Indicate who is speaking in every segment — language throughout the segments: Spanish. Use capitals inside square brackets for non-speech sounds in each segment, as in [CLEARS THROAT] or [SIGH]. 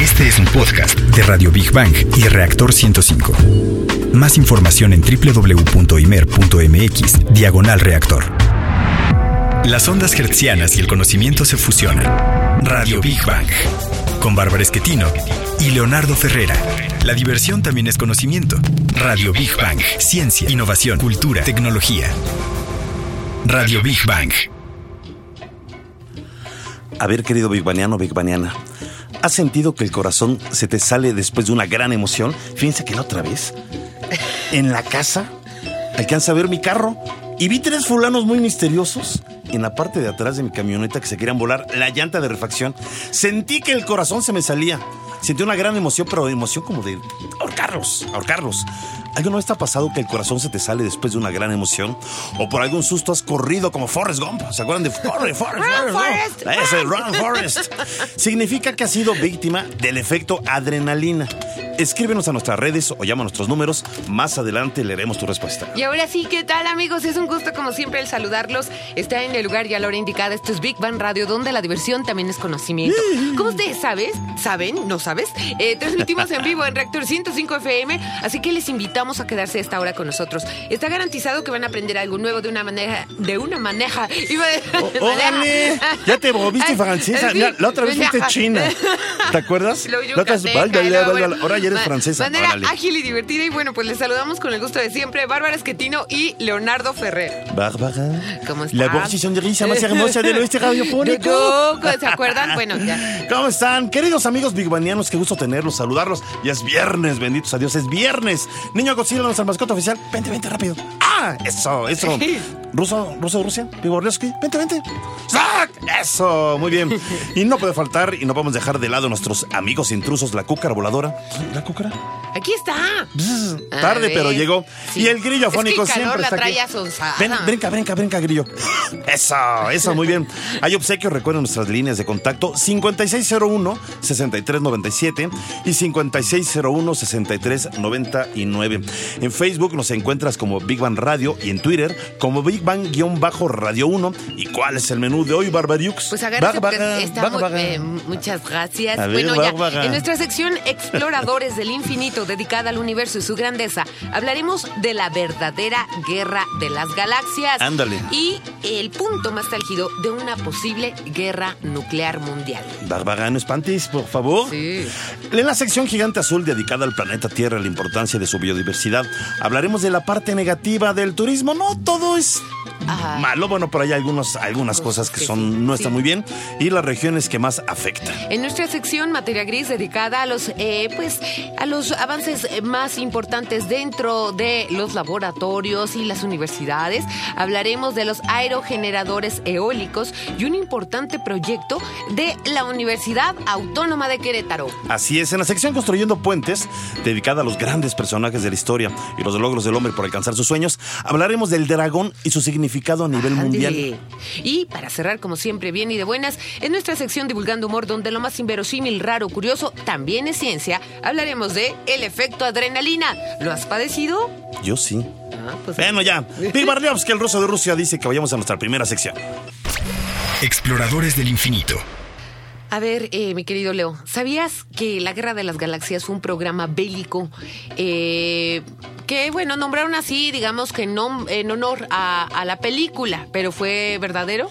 Speaker 1: Este es un podcast de Radio Big Bang y Reactor 105. Más información en www.imer.mx, diagonal reactor. Las ondas hertzianas y el conocimiento se fusionan. Radio Big Bang. Con Bárbara Esquetino y Leonardo Ferrera. La diversión también es conocimiento. Radio Big Bang. Ciencia, innovación, cultura, tecnología. Radio Big Bang.
Speaker 2: A ver, querido Big Baniano, Big Baniana. ¿Has sentido que el corazón se te sale después de una gran emoción? Fíjense que la otra vez, en la casa, alcanza a ver mi carro y vi tres fulanos muy misteriosos en la parte de atrás de mi camioneta que se querían volar la llanta de refacción. Sentí que el corazón se me salía. Sentí una gran emoción, pero emoción como de ahorcarlos, ahorcarlos. ¿Alguna vez te ha pasado que el corazón se te sale después de una gran emoción? ¿O por algún susto has corrido como Forrest Gump? ¿Se acuerdan de Forrest, Forrest, Forrest?
Speaker 3: Forrest,
Speaker 2: Ese, Run, Forrest. Significa que has sido víctima del efecto adrenalina. Escríbenos a nuestras redes o llama a nuestros números. Más adelante leeremos tu respuesta.
Speaker 3: Y ahora sí, ¿qué tal amigos? Es un gusto como siempre el saludarlos. Está en el lugar y a la hora indicada. Esto es Big Bang Radio, donde la diversión también es conocimiento. ¿Cómo ustedes sabes? ¿Saben? ¿No sabes? Eh, transmitimos en vivo en Reactor 105 FM, así que les invitamos a quedarse esta hora con nosotros. Está garantizado que van a aprender algo nuevo de una manera, de una maneja.
Speaker 2: ¡Órale! Ya te volviste francesa. Mira, la otra vez fuiste china. ¿Te acuerdas?
Speaker 3: Lo
Speaker 2: La otra vez- Ahora ya eres francesa.
Speaker 3: Manera
Speaker 2: Órale.
Speaker 3: ágil y divertida. Y bueno, pues les saludamos con el gusto de siempre. Bárbara Esquetino y Leonardo Ferrer.
Speaker 2: Bárbara.
Speaker 3: ¿Cómo
Speaker 2: La
Speaker 3: estás?
Speaker 2: voz y sonrisa más hermosa del oeste [LAUGHS] radiofónico.
Speaker 3: ¿Se acuerdan? Bueno, ya. [LAUGHS]
Speaker 2: ¿Cómo están? Queridos amigos bigbanianos, qué gusto tenerlos, saludarlos. Ya es viernes, benditos a Dios, es viernes. Niño Godzilla, nuestra mascota oficial. Vente, vente rápido. ¡Ah! Eso, eso. Ruso, ruso de Rusia, Vigorlewski. Vente, vente. ¡Sac! Eso, muy bien. [LAUGHS] Y no puede faltar, y no podemos dejar de lado a nuestros amigos intrusos, la cúcara voladora. ¿La cúcara?
Speaker 3: Aquí está.
Speaker 2: Bzz, Tarde,
Speaker 3: ver,
Speaker 2: pero llegó.
Speaker 3: sí.
Speaker 2: Y el grillo
Speaker 3: Es que
Speaker 2: afónico
Speaker 3: el calor
Speaker 2: siempre
Speaker 3: la
Speaker 2: está aquí. Ven, brinca, brinca, brinca, grillo. [LAUGHS] Eso, eso, muy bien. Hay obsequios, recuerden nuestras líneas de contacto 5601-6397 y 5601-6399. En Facebook nos encuentras como Big Bang Radio y en Twitter como Big Bang-Radio 1. ¿Y cuál es el menú de hoy, Barbariux?
Speaker 3: Pues muy-
Speaker 2: Bárbara.
Speaker 3: eh, muchas gracias.
Speaker 2: Ver,
Speaker 3: bueno, ya, en nuestra sección Exploradores del Infinito, dedicada al universo y su grandeza, hablaremos de la verdadera guerra de las galaxias.
Speaker 2: Ándale.
Speaker 3: Y el punto más álgido de una posible guerra nuclear mundial.
Speaker 2: Bárbara, no espantes, por favor.
Speaker 3: Sí.
Speaker 2: En la sección Gigante Azul dedicada al planeta Tierra y la importancia de su biodiversidad, hablaremos de la parte negativa del turismo. No todo es
Speaker 3: Ajá.
Speaker 2: malo, bueno, pero hay algunos, algunas cosas que son, no están muy bien y las regiones que más afectan.
Speaker 3: En nuestra sección Materia Gris dedicada a los eh, pues a los avances eh, más importantes dentro de los laboratorios y las universidades, hablaremos de los aerogeneradores eólicos y un importante proyecto de la Universidad Autónoma de Querétaro.
Speaker 2: Así es, en la sección Construyendo Puentes, dedicada a los grandes personajes de la historia y los logros del hombre por alcanzar sus sueños, hablaremos del dragón y su significado a nivel mundial.
Speaker 3: Y para cerrar, como siempre, bien y de buenas, en nuestra sección Divulgando Humor, donde lo más inverosímil, raro, curioso, también es ciencia, hablaremos de el efecto adrenalina. ¿Lo has padecido?
Speaker 2: Yo sí.
Speaker 3: Ah, pues
Speaker 2: Bueno, ya. Big Barliovsky, el ruso de Rusia, dice que vayamos a nuestra primera sección.
Speaker 1: Exploradores del infinito.
Speaker 3: A ver, eh, mi querido Leo, ¿sabías que La Guerra de las Galaxias fue un programa bélico eh, que, bueno, nombraron así, digamos que nom- en honor a la película, pero fue verdadero?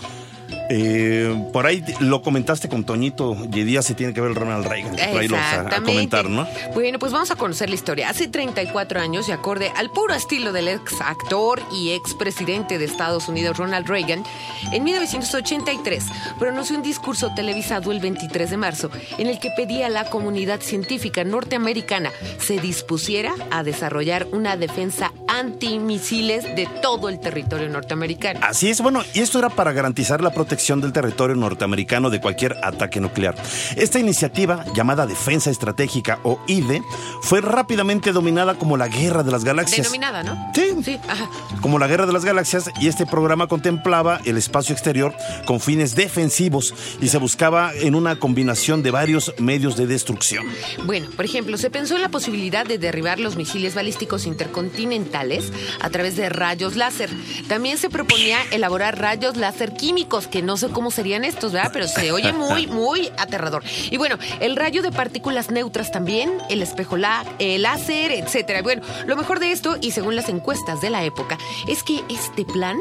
Speaker 2: Eh, por ahí lo comentaste con Toñito y día se tiene que ver el Ronald Reagan. Por ahí lo vas a- a, comentar, ¿no?
Speaker 3: Bueno, pues vamos a conocer la historia. Hace 34 años, y acorde al puro estilo del ex actor y ex presidente de Estados Unidos, Ronald Reagan, en 1983 pronunció un discurso televisado el 23 de marzo en el que pedía a la comunidad científica norteamericana se dispusiera a desarrollar una defensa antimisiles de todo el territorio norteamericano.
Speaker 2: Así es, bueno, y esto era para garantizar la protección del territorio norteamericano de cualquier ataque nuclear. Esta iniciativa, llamada Defensa Estratégica o IDE, fue rápidamente dominada como la Guerra de las Galaxias.
Speaker 3: Denominada, ¿no?
Speaker 2: Sí.
Speaker 3: Sí, ajá.
Speaker 2: Como la Guerra de las Galaxias, y este programa contemplaba el espacio exterior con fines defensivos y se buscaba en una combinación de varios medios de destrucción.
Speaker 3: Bueno, por ejemplo, se pensó en la posibilidad de derribar los misiles balísticos intercontinentales a través de rayos láser. También se proponía elaborar rayos láser químicos, que no sé cómo serían estos, ¿verdad? Pero se oye muy, [LAUGHS] muy aterrador. Y bueno, el rayo de partículas neutras también, el espejo lá- eh, láser, etcétera. Bueno, lo mejor de esto, y según las encuestas de la época, es que este plan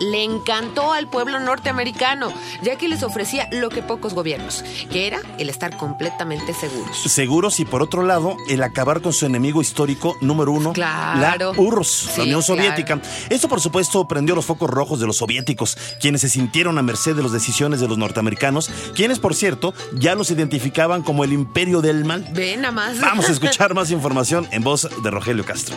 Speaker 3: le encantó al pueblo norteamericano, ya que les ofrecía lo que pocos gobiernos, que era el estar completamente seguros.
Speaker 2: Seguros y por otro lado, el acabar con su enemigo histórico número uno,
Speaker 3: Claro.
Speaker 2: la URSS,
Speaker 3: Sí,
Speaker 2: la Unión
Speaker 3: claro.
Speaker 2: Soviética. Esto, por supuesto, prendió los focos rojos de los soviéticos, quienes se sintieron a merced de las decisiones de los norteamericanos, quienes, por cierto, ya los identificaban como el imperio del mal.
Speaker 3: Ven nada más.
Speaker 2: Vamos a escuchar [LAUGHS] más información en voz de Rogelio Castro.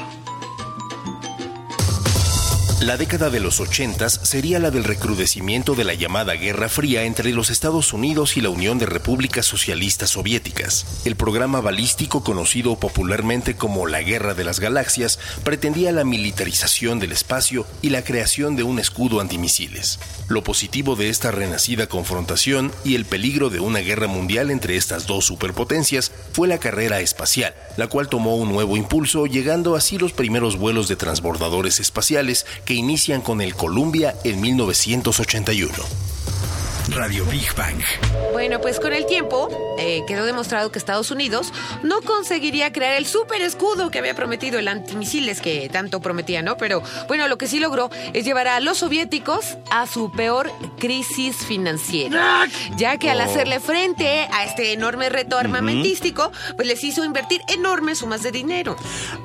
Speaker 4: La década de los 80 sería la del recrudecimiento de la llamada Guerra Fría entre los Estados Unidos y la Unión de Repúblicas Socialistas Soviéticas. El programa balístico conocido popularmente como la Guerra de las Galaxias pretendía la militarización del espacio y la creación de un escudo antimisiles. Lo positivo de esta renacida confrontación y el peligro de una guerra mundial entre estas dos superpotencias fue la carrera espacial, la cual tomó un nuevo impulso, llegando así los primeros vuelos de transbordadores espaciales que inician con el Columbia en 1981.
Speaker 1: Radio Big Bang.
Speaker 3: Bueno, pues con el tiempo eh, quedó demostrado que Estados Unidos no conseguiría crear el super escudo que había prometido, el antimisiles que tanto prometía, ¿no? Pero bueno, lo que sí logró es llevar a los soviéticos a su peor crisis financiera, ya que al hacerle frente a este enorme reto armamentístico, pues les hizo invertir enormes sumas de dinero.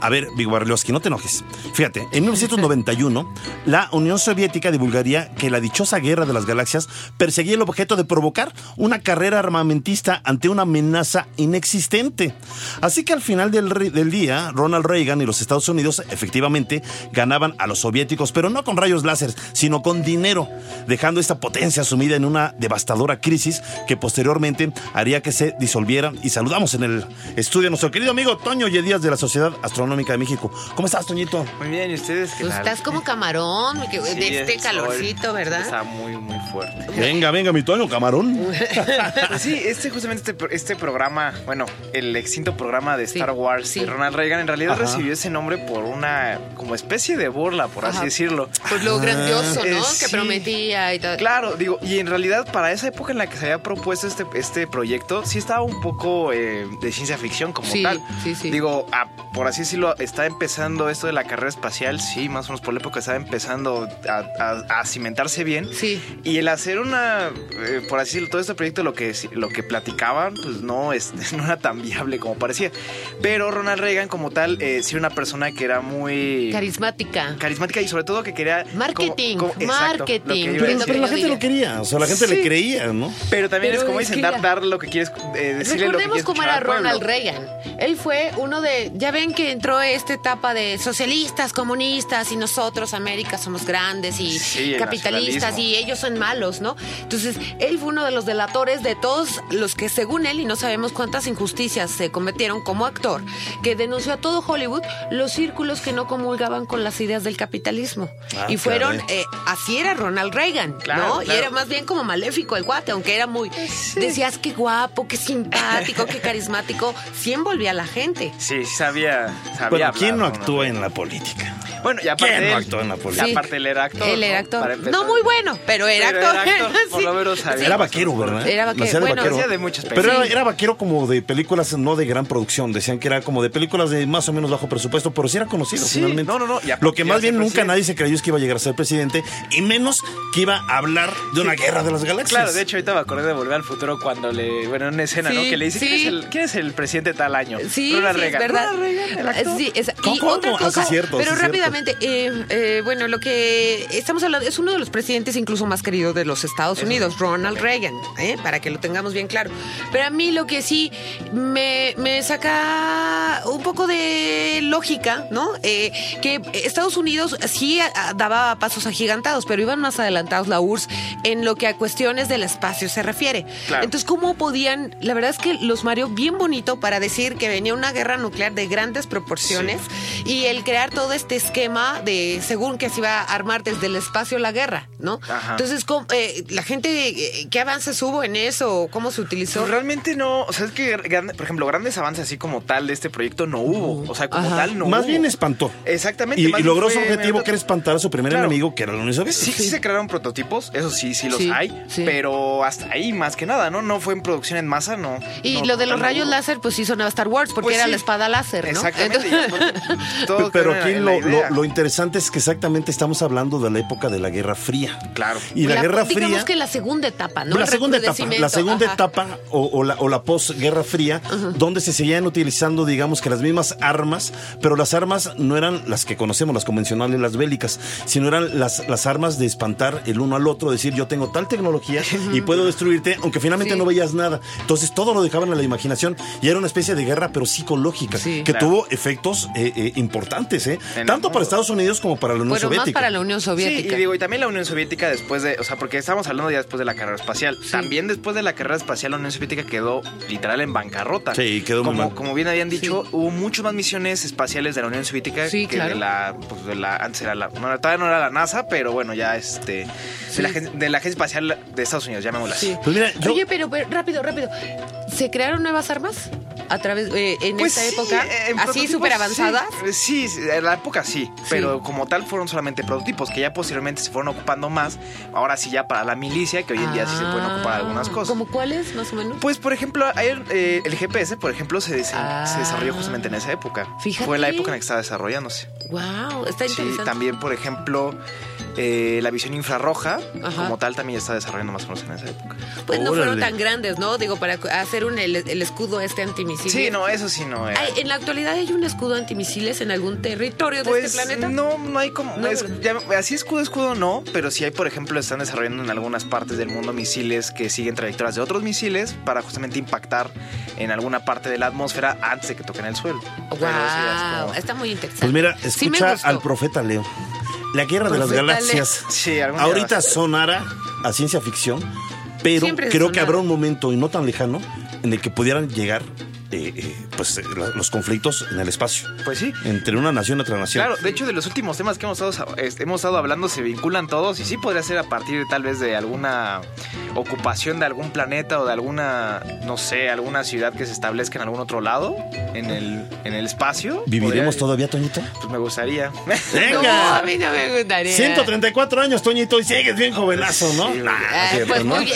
Speaker 2: A ver, Big Barlowski, no te enojes. Fíjate, en 1991, la Unión Soviética divulgaría que la dichosa guerra de las galaxias perseguía el objeto de provocar una carrera armamentista ante una amenaza inexistente. Así que al final del, día, Ronald Reagan y los Estados Unidos efectivamente ganaban a los soviéticos, pero no con rayos láser, sino con dinero, dejando esta potencia sumida en una devastadora crisis que posteriormente haría que se disolviera. Y saludamos en el estudio a nuestro querido amigo Toño Yedías de la Sociedad Astronómica de México. ¿Cómo estás, Toñito?
Speaker 5: Muy bien, ¿y ustedes qué tal?
Speaker 3: estás como camarón, que-
Speaker 5: Sí,
Speaker 3: de este calorcito, ¿verdad?
Speaker 5: Está muy, muy fuerte.
Speaker 2: Venga, venga, mi Toño, camarón.
Speaker 5: Pues [LAUGHS] sí, este justamente este, este programa, bueno, el extinto programa de
Speaker 3: Sí,
Speaker 5: Star Wars
Speaker 3: sí.
Speaker 5: de Ronald Reagan, en realidad
Speaker 2: Ajá.
Speaker 5: recibió ese nombre por una como especie de burla, por
Speaker 3: Ajá.
Speaker 5: así decirlo.
Speaker 3: Pues lo grandioso,
Speaker 5: Eh,
Speaker 3: ¿no?
Speaker 5: sí.
Speaker 3: Que prometía y todo.
Speaker 5: Claro, digo, y en realidad para esa época en la que se había propuesto este, este proyecto, sí estaba un poco eh, de ciencia ficción como
Speaker 3: Sí,
Speaker 5: tal.
Speaker 3: sí, sí.
Speaker 5: Digo, ah, por así decirlo, está empezando esto de la carrera espacial, sí, más o menos por la época estaba empezando a, a- a cimentarse bien.
Speaker 3: Sí.
Speaker 5: Y el hacer una, eh, por así decirlo, todo este proyecto, lo que, lo que platicaban, pues no, es, [LAUGHS] no era tan viable como parecía. Pero Ronald Reagan, como tal, eh, sí era una persona que era muy
Speaker 3: Carismática.
Speaker 5: carismática y sobre todo que quería...
Speaker 3: Marketing,
Speaker 5: como- exacto, lo que
Speaker 3: marketing.
Speaker 2: Pero, la gente lo quería, o sea, la gente
Speaker 5: Sí.
Speaker 2: le creía, ¿no?
Speaker 5: Pero también
Speaker 3: Pero
Speaker 5: es como dicen, dar, dar lo que quieres, eh, decirle lo que
Speaker 3: Recordemos
Speaker 5: quieres
Speaker 3: cómo era. Ronald Reagan. Él fue uno de, ya ven que entró esta etapa de socialistas, comunistas y nosotros, América, somos grandes y
Speaker 5: Sí,
Speaker 3: capitalistas y ellos son malos, ¿no? Entonces, él fue uno de los delatores de todos los que, según él, y no sabemos cuántas injusticias se cometieron como actor, que denunció a todo Hollywood los círculos que no comulgaban con las ideas del capitalismo.
Speaker 2: Ah,
Speaker 3: y fueron, eh, así era Ronald Reagan,
Speaker 5: Claro,
Speaker 3: ¿no? Y era más bien como maléfico el guate, aunque era muy... Decías qué guapo, qué simpático, qué carismático. [LAUGHS] Sí envolvía a la gente.
Speaker 5: Sí, sabía, sabía hablar,
Speaker 2: ¿quién no actúa en la política?
Speaker 5: Bueno, y aparte
Speaker 2: ¿Quién no
Speaker 5: él-
Speaker 2: actuó en la política?
Speaker 5: y aparte él era actor.
Speaker 3: Él era actor. No muy bueno, pero era
Speaker 5: Pero
Speaker 3: actor.
Speaker 5: era actor, [LAUGHS]
Speaker 3: Sí.
Speaker 5: Lo menos sabía.
Speaker 2: Era vaquero, ¿verdad?
Speaker 3: Era vaquero,
Speaker 2: de
Speaker 3: bueno.
Speaker 5: Hacía de muchas
Speaker 2: Pero era, era vaquero como de películas no de gran producción. Decían que era como de películas de más o menos bajo presupuesto, pero sí era conocido
Speaker 5: Sí,
Speaker 2: finalmente.
Speaker 5: no, no, no,
Speaker 2: Lo que más bien nunca
Speaker 5: presidente.
Speaker 2: nadie se creyó es que iba a llegar a ser presidente, y menos que iba a hablar de una guerra de las galaxias.
Speaker 5: Claro, de hecho ahorita me acordé de Volver al Futuro cuando le, bueno, en una escena, ¿no? Que le dice,
Speaker 3: sí.
Speaker 5: ¿quién, es el, quién es el presidente tal año?
Speaker 3: Sí,
Speaker 5: Ronald
Speaker 3: sí, es
Speaker 5: Reagan.
Speaker 3: verdad.
Speaker 5: Ronald Reagan, el actor.
Speaker 3: Sí, es- y
Speaker 2: ¿Cómo?
Speaker 3: otra
Speaker 2: Ah,
Speaker 3: cosa,
Speaker 2: cierto,
Speaker 3: pero
Speaker 2: sí, es cierto.
Speaker 3: rápidamente, eh, eh, bueno, lo que estamos hablando es uno de los presidentes incluso más queridos de los Estados Unidos, Ronald Reagan, ¿eh? para que lo tengamos bien claro. Pero a mí lo que sí me, me saca un poco de lógica, ¿no? Eh, que Estados Unidos sí a- daba pasos agigantados, pero iban más adelantados la URSS en lo que a cuestiones del espacio se refiere.
Speaker 5: Claro.
Speaker 3: Entonces, ¿cómo podían? La verdad es que los mareó bien bonito para decir que venía una guerra nuclear de grandes proporciones y el crear todo este esquema de según que se iba a armar desde el espacio la guerra, ¿no?
Speaker 5: Ajá.
Speaker 3: Entonces, ¿cómo cómo, eh, la gente, eh, ¿qué avances hubo en eso? ¿Cómo se utilizó?
Speaker 5: Pues realmente no, o sea, es que, por ejemplo, grandes avances así como tal de este proyecto no hubo. O sea, como
Speaker 3: Ajá.
Speaker 5: tal no
Speaker 2: Más
Speaker 5: hubo.
Speaker 2: bien espantó.
Speaker 5: Exactamente.
Speaker 2: Y, logró su objetivo, que era espantar a su primer
Speaker 5: Claro.
Speaker 2: enemigo, que era la Unión Soviética.
Speaker 5: Sí, sí se crearon prototipos, eso sí, sí los
Speaker 3: Sí,
Speaker 5: hay,
Speaker 3: sí.
Speaker 5: pero hasta ahí más que nada, ¿no? No fue en producción en masa, no.
Speaker 3: Y
Speaker 5: no,
Speaker 3: lo de los rayos láser, pues sí sonaba Star Wars, porque
Speaker 5: Pues
Speaker 3: era
Speaker 5: sí.
Speaker 3: la espada láser, ¿no?
Speaker 5: Exactamente.
Speaker 3: Entonces- [LAUGHS]
Speaker 5: todos
Speaker 2: Pero aquí lo,
Speaker 5: la idea.
Speaker 2: lo- lo interesante es que exactamente estamos hablando de la época de la Guerra Fría.
Speaker 5: Claro.
Speaker 2: Y la, Guerra
Speaker 3: Digamos
Speaker 2: Fría...
Speaker 3: que la segunda etapa, ¿no?
Speaker 2: la segunda etapa, la segunda
Speaker 3: ajá.
Speaker 2: etapa o, o la, o la posguerra fría, donde se seguían utilizando, digamos que las mismas armas, pero las armas no eran las que conocemos, las convencionales, las bélicas, sino eran las, las armas de espantar el uno al otro, decir yo tengo tal tecnología y puedo destruirte, aunque finalmente
Speaker 3: Sí.
Speaker 2: no veías nada. Entonces todo lo dejaban a la imaginación y era una especie de guerra, pero psicológica,
Speaker 3: Sí.
Speaker 2: que
Speaker 5: Claro.
Speaker 2: tuvo efectos eh, eh, importantes, ¿eh? Tanto para. Estados Unidos como para la Unión
Speaker 3: Bueno, más
Speaker 2: Soviética.
Speaker 3: para la Unión Soviética.
Speaker 5: Sí, y digo, y también la Unión Soviética después de, o sea, porque estamos hablando ya después de la carrera espacial. También después de la carrera espacial, la Unión Soviética quedó literal en bancarrota.
Speaker 2: Sí, quedó muy
Speaker 5: como,
Speaker 2: mal.
Speaker 5: como bien habían dicho, hubo muchas más misiones espaciales de la Unión Soviética
Speaker 3: Sí,
Speaker 5: que
Speaker 3: claro.
Speaker 5: de la, pues de la, antes era la, no, todavía no era la NASA, pero bueno, ya este,
Speaker 3: Sí.
Speaker 5: de, la, agen- de la Agencia Espacial de Estados Unidos, llamémosla así.
Speaker 3: Sí.
Speaker 2: Pues mira, yo-
Speaker 3: Oye, pero, pero rápido, rápido. ¿Se crearon nuevas armas a través eh, en
Speaker 5: Pues
Speaker 3: esta
Speaker 5: sí,
Speaker 3: época?
Speaker 5: eh, en
Speaker 3: así súper avanzadas.
Speaker 5: Sí, sí, en la época sí, pero como tal fueron solamente prototipos que ya posteriormente se fueron ocupando más. Ahora sí ya para la milicia, que hoy en día sí se pueden ocupar
Speaker 3: Ah,
Speaker 5: algunas cosas.
Speaker 3: ¿Como cuáles, más o menos?
Speaker 5: Pues, por ejemplo, ayer, eh, el GPS, por ejemplo, se,
Speaker 3: Ah.
Speaker 5: se desarrolló justamente en esa época.
Speaker 3: Fíjate.
Speaker 5: Fue la época en la que estaba desarrollándose.
Speaker 3: wow, está
Speaker 5: Sí,
Speaker 3: interesante.
Speaker 5: también, por ejemplo, eh, la visión infrarroja,
Speaker 3: Ajá.
Speaker 5: como tal, también está desarrollando más o menos en esa época.
Speaker 3: Pues no fueron tan grandes, ¿no? Digo, para hacer un, el, el escudo este antimisiles.
Speaker 5: Sí, no, eso sí no era.
Speaker 3: ¿En la actualidad hay un escudo antimisiles en algún territorio de
Speaker 5: Pues
Speaker 3: este planeta?
Speaker 5: no, no hay como.
Speaker 3: No,
Speaker 5: es-
Speaker 3: ¿verdad?
Speaker 5: ya- así escudo, escudo no, pero sí hay, por ejemplo, están desarrollando en algunas partes del mundo misiles que siguen trayectorias de otros misiles para justamente impactar en alguna parte de la atmósfera antes de que toquen el suelo. Es
Speaker 3: Wow,
Speaker 5: como-
Speaker 3: está muy interesante.
Speaker 2: Pues mira, escucha al profeta Leo. La guerra de las galaxias.
Speaker 5: Sí,
Speaker 2: Ahorita sonara a ciencia ficción, pero
Speaker 3: Siempre
Speaker 2: creo que habrá un momento y no tan lejano en el que pudieran llegar eh, pues, eh, la- los conflictos en el espacio
Speaker 5: Pues sí.
Speaker 2: entre una nación y otra nación.
Speaker 5: Claro, de hecho de los últimos temas que hemos estado, este, hemos estado hablando se vinculan todos y sí podría ser a partir tal vez de alguna ocupación de algún planeta o de alguna, no sé, alguna ciudad que se establezca en algún otro lado, en el, en el espacio.
Speaker 2: ¿Viviremos
Speaker 5: Podría-
Speaker 2: todavía, Toñito?
Speaker 5: Pues me gustaría.
Speaker 3: No,
Speaker 2: ¡Venga!
Speaker 3: a mí no me gustaría.
Speaker 2: 134 años, Toñito, y sigues bien jovenazo, ¿no?
Speaker 5: Sí.
Speaker 3: Ah,
Speaker 2: es cierto,
Speaker 3: pues
Speaker 2: ¿no?
Speaker 3: muy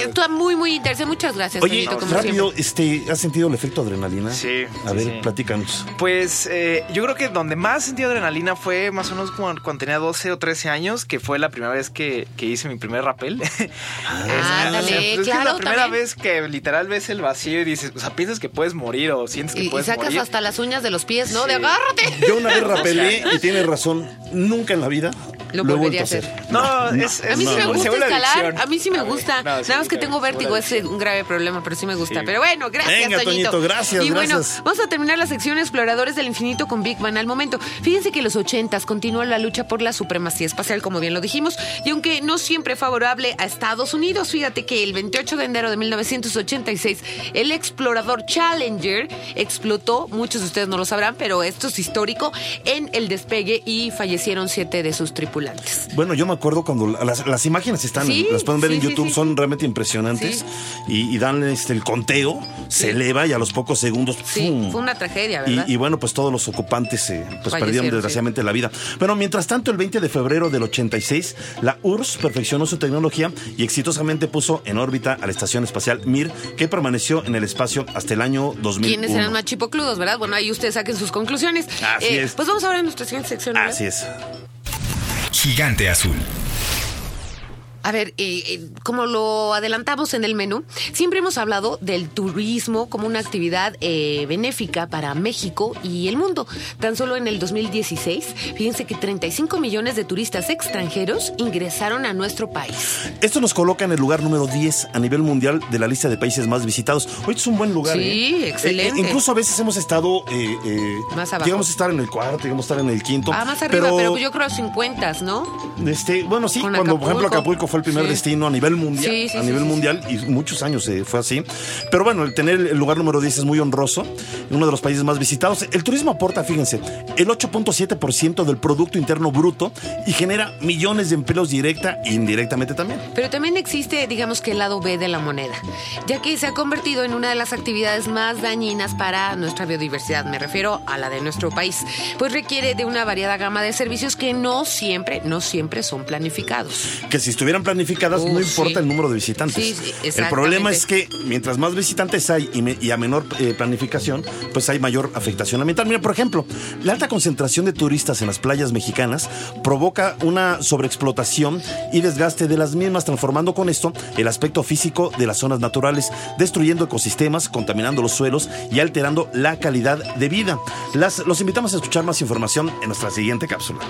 Speaker 3: muy, muy interesante. Muchas gracias,
Speaker 2: Oye,
Speaker 3: Toñito, como
Speaker 2: rápido,
Speaker 3: siempre.
Speaker 2: este, ¿has sentido el efecto adrenalina?
Speaker 5: Sí,
Speaker 2: A
Speaker 5: sí,
Speaker 2: ver,
Speaker 5: sí.
Speaker 2: platícanos.
Speaker 5: Pues eh, yo creo que donde más sentí adrenalina fue más o menos cuando, cuando tenía 12 o 13 años, que fue la primera vez que, que hice mi primer rappel. [LAUGHS]
Speaker 3: Ah, ándale,
Speaker 5: pues es que es
Speaker 3: claro,
Speaker 5: la primera
Speaker 3: también.
Speaker 5: vez que literal ves el vacío y dices, o sea, piensas que puedes morir o sientes que
Speaker 3: Y, y
Speaker 5: puedes
Speaker 3: sacas
Speaker 5: morir.
Speaker 3: hasta las uñas de los pies, ¿no? De agárrate.
Speaker 2: Yo una vez [LAUGHS] rapelé y tienes razón, nunca en la vida
Speaker 3: Lo
Speaker 2: lo, he
Speaker 3: volvería
Speaker 2: vuelto a hacer.
Speaker 3: hacer.
Speaker 5: No, es,
Speaker 3: A mí sí
Speaker 5: es-
Speaker 3: me gusta
Speaker 5: la
Speaker 3: escalar,
Speaker 5: adicción.
Speaker 3: a mí sí me gusta.
Speaker 5: no, sí,
Speaker 3: Nada más que tengo vértigo, es un grave problema, pero sí me gusta.
Speaker 5: Sí.
Speaker 3: Pero bueno, gracias,
Speaker 2: Venga,
Speaker 3: Toñito.
Speaker 2: Toñito, gracias,
Speaker 3: Y bueno,
Speaker 2: gracias.
Speaker 3: Vamos a terminar la sección Exploradores del Infinito con Big Bang al momento. Fíjense que en los 80s continúa la lucha por la supremacía espacial, como bien lo dijimos, y aunque no siempre favorable a Estados Unidos, fíjate que el 28 de enero de 1986, el explorador Challenger explotó, muchos de ustedes no lo sabrán, pero esto es histórico, en el despegue y fallecieron siete de sus tripulantes.
Speaker 2: Bueno, yo me acuerdo cuando la- las, las imágenes están,
Speaker 3: Sí,
Speaker 2: las pueden ver
Speaker 3: sí,
Speaker 2: en YouTube,
Speaker 3: sí.
Speaker 2: son realmente impresionantes y, y dan este, el conteo, se eleva y a los pocos segundos ¡fum!
Speaker 3: Fue una tragedia,
Speaker 2: Y,
Speaker 3: ¿verdad?
Speaker 2: y bueno, pues todos los ocupantes eh, pues perdieron
Speaker 3: sí.
Speaker 2: desgraciadamente la vida. Pero mientras tanto, el 20 de febrero del 86, la URSS perfeccionó su tecnología y exitosamente puso en órbita a la estación espacial Mir, que permaneció en el espacio hasta el año 2001.
Speaker 3: ¿Quiénes eran más chipocludos, verdad? Bueno, ahí ustedes saquen sus conclusiones.
Speaker 2: Así
Speaker 3: Eh,
Speaker 2: es.
Speaker 3: Pues vamos ahora a nuestra siguiente sección. ¿verdad?
Speaker 2: Así es.
Speaker 1: Gigante Azul.
Speaker 3: A ver, eh, eh, como lo adelantamos en el menú, siempre hemos hablado del turismo como una actividad eh, benéfica para México y el mundo. Tan solo en el 2016, fíjense que 35 millones de turistas extranjeros ingresaron a nuestro país.
Speaker 2: Esto nos coloca en el lugar número 10 a nivel mundial de la lista de países más visitados. Hoy es un buen lugar.
Speaker 3: Sí,
Speaker 2: ¿eh?
Speaker 3: excelente.
Speaker 2: Eh, eh, incluso a veces hemos estado.
Speaker 3: Más abajo.
Speaker 2: Llegamos a estar en el cuarto, llegamos a estar en el quinto.
Speaker 3: Ah, más arriba, pero, yo creo 50, ¿no?
Speaker 2: Este, bueno, sí,
Speaker 3: Con
Speaker 2: cuando por ejemplo
Speaker 3: Acapulco.
Speaker 2: Fue el primer
Speaker 3: Sí.
Speaker 2: destino a nivel mundial.
Speaker 3: Sí, sí,
Speaker 2: a nivel mundial y muchos años eh, fue así. Pero bueno, el tener el lugar número 10 es muy honroso, uno de los países más visitados. El turismo aporta, fíjense, el 8.7% del Producto Interno Bruto y genera millones de empleos directa e indirectamente también.
Speaker 3: Pero también existe, digamos que el lado B de la moneda, ya que se ha convertido en una de las actividades más dañinas para nuestra biodiversidad. Me refiero a la de nuestro país, pues requiere de una variada gama de servicios que no siempre, no siempre son planificados.
Speaker 2: Que si estuvieran planificadas,
Speaker 3: Uh,
Speaker 2: no importa
Speaker 3: sí.
Speaker 2: el número de visitantes.
Speaker 3: Sí,
Speaker 2: el problema es que mientras más visitantes hay y, me- y a menor eh, planificación, pues hay mayor afectación ambiental. Mira, por ejemplo, la alta concentración de turistas en las playas mexicanas provoca una sobreexplotación y desgaste de las mismas, transformando con esto el aspecto físico de las zonas naturales, destruyendo ecosistemas, contaminando los suelos y alterando la calidad de vida. Las, los invitamos a escuchar más información en nuestra siguiente cápsula.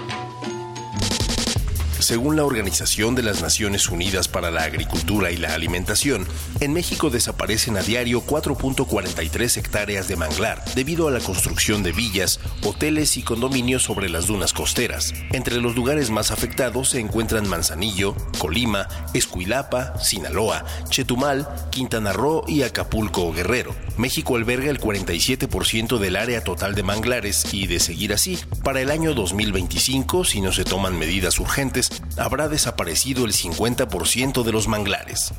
Speaker 4: Según la Organización de las Naciones Unidas para la Agricultura y la Alimentación, en México desaparecen a diario 4.43 hectáreas de manglar debido a la construcción de villas, hoteles y condominios sobre las dunas costeras. Entre los lugares más afectados se encuentran Manzanillo, Colima, Escuilapa, Sinaloa, Chetumal, Quintana Roo y Acapulco Guerrero. México alberga el 47% del área total de manglares y de seguir así, para el año 2025, si no se toman medidas urgentes, habrá desaparecido el 50% de los manglares.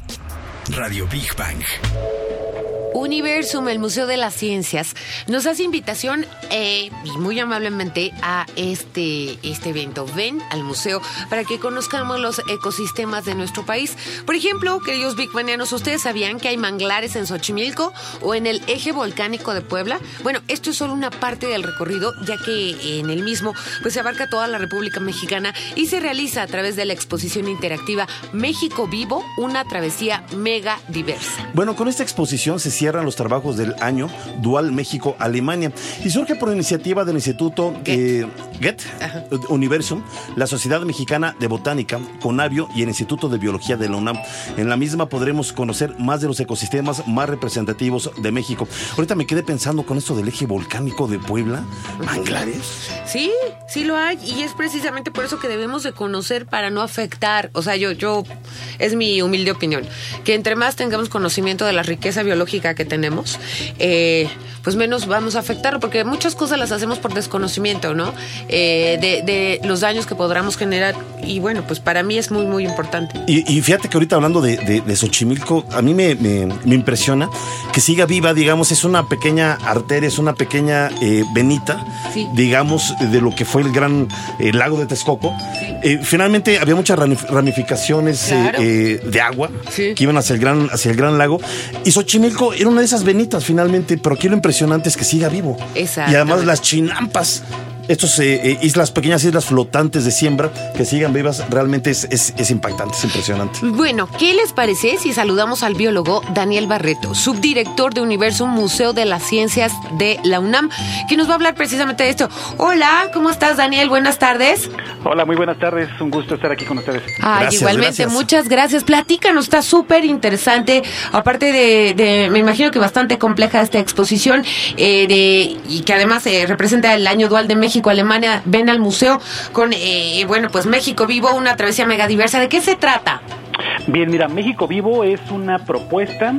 Speaker 1: Radio Big Bang.
Speaker 3: Universum, el Museo de las Ciencias, nos hace invitación eh, muy amablemente a este, este evento. Ven al museo para que conozcamos los ecosistemas de nuestro país. Por ejemplo, queridos Big Banianos, ¿ustedes sabían que hay manglares en Xochimilco o en el eje volcánico de Puebla? Bueno, esto es solo una parte del recorrido, ya que en el mismo pues, se abarca toda la República Mexicana y se realiza a través de la exposición interactiva México Vivo, una travesía mega diversa.
Speaker 2: Bueno, con esta exposición se cierran los trabajos del año Dual México-Alemania y surge por iniciativa del Instituto eh, Goethe,
Speaker 3: Ajá.
Speaker 2: Universum, la Sociedad Mexicana de Botánica, Conavio y el Instituto de Biología de la UNAM. En la misma podremos conocer más de los ecosistemas más representativos de México. Ahorita me quedé pensando con esto del eje volcánico de Puebla, manglares.
Speaker 3: Sí, sí lo hay y es precisamente por eso que debemos de conocer para no afectar. O sea, yo, yo, es mi humilde opinión, que entre más tengamos conocimiento de la riqueza biológica que tenemos, eh, pues menos vamos a afectar, porque muchas cosas las hacemos por desconocimiento, ¿no? Eh, de, de los daños que podamos generar y bueno, pues para mí es muy, muy importante.
Speaker 2: Y, y fíjate que ahorita hablando de, de- de Xochimilco, a mí me, me- me impresiona que siga viva, digamos, es una pequeña arteria, es una pequeña eh, venita,
Speaker 3: Sí.
Speaker 2: digamos, de lo que fue el gran eh, lago de Texcoco. Finalmente había muchas ramif- ramificaciones
Speaker 3: Claro.
Speaker 2: de agua
Speaker 3: Sí.
Speaker 2: que iban hacia el, gran, hacia el gran lago. Y Xochimilco era una de esas venitas finalmente, pero aquí lo impresionante es que siga vivo. Y
Speaker 3: Exactamente.
Speaker 2: además las chinampas. Estos eh, eh, islas, pequeñas islas flotantes de siembra que sigan vivas, realmente es, es- es impactante, es impresionante.
Speaker 3: Bueno, ¿qué les parece si saludamos al biólogo Daniel Barreto, subdirector de Universum Museo de las Ciencias de la UNAM, que nos va a hablar precisamente de esto? Hola, ¿cómo estás Daniel? Buenas tardes.
Speaker 6: Hola, muy buenas tardes. Un gusto estar aquí con ustedes.
Speaker 3: Ay,
Speaker 2: Gracias,
Speaker 3: igualmente,
Speaker 2: gracias.
Speaker 3: muchas gracias. Platícanos, está súper interesante. Aparte de, de- me imagino que bastante compleja esta exposición, eh, de, y que además eh, representa el año dual de México, Alemania. Ven al museo con, eh, bueno, pues México Vivo, una travesía megadiversa. ¿De qué se trata?
Speaker 6: Bien, mira, México Vivo es una propuesta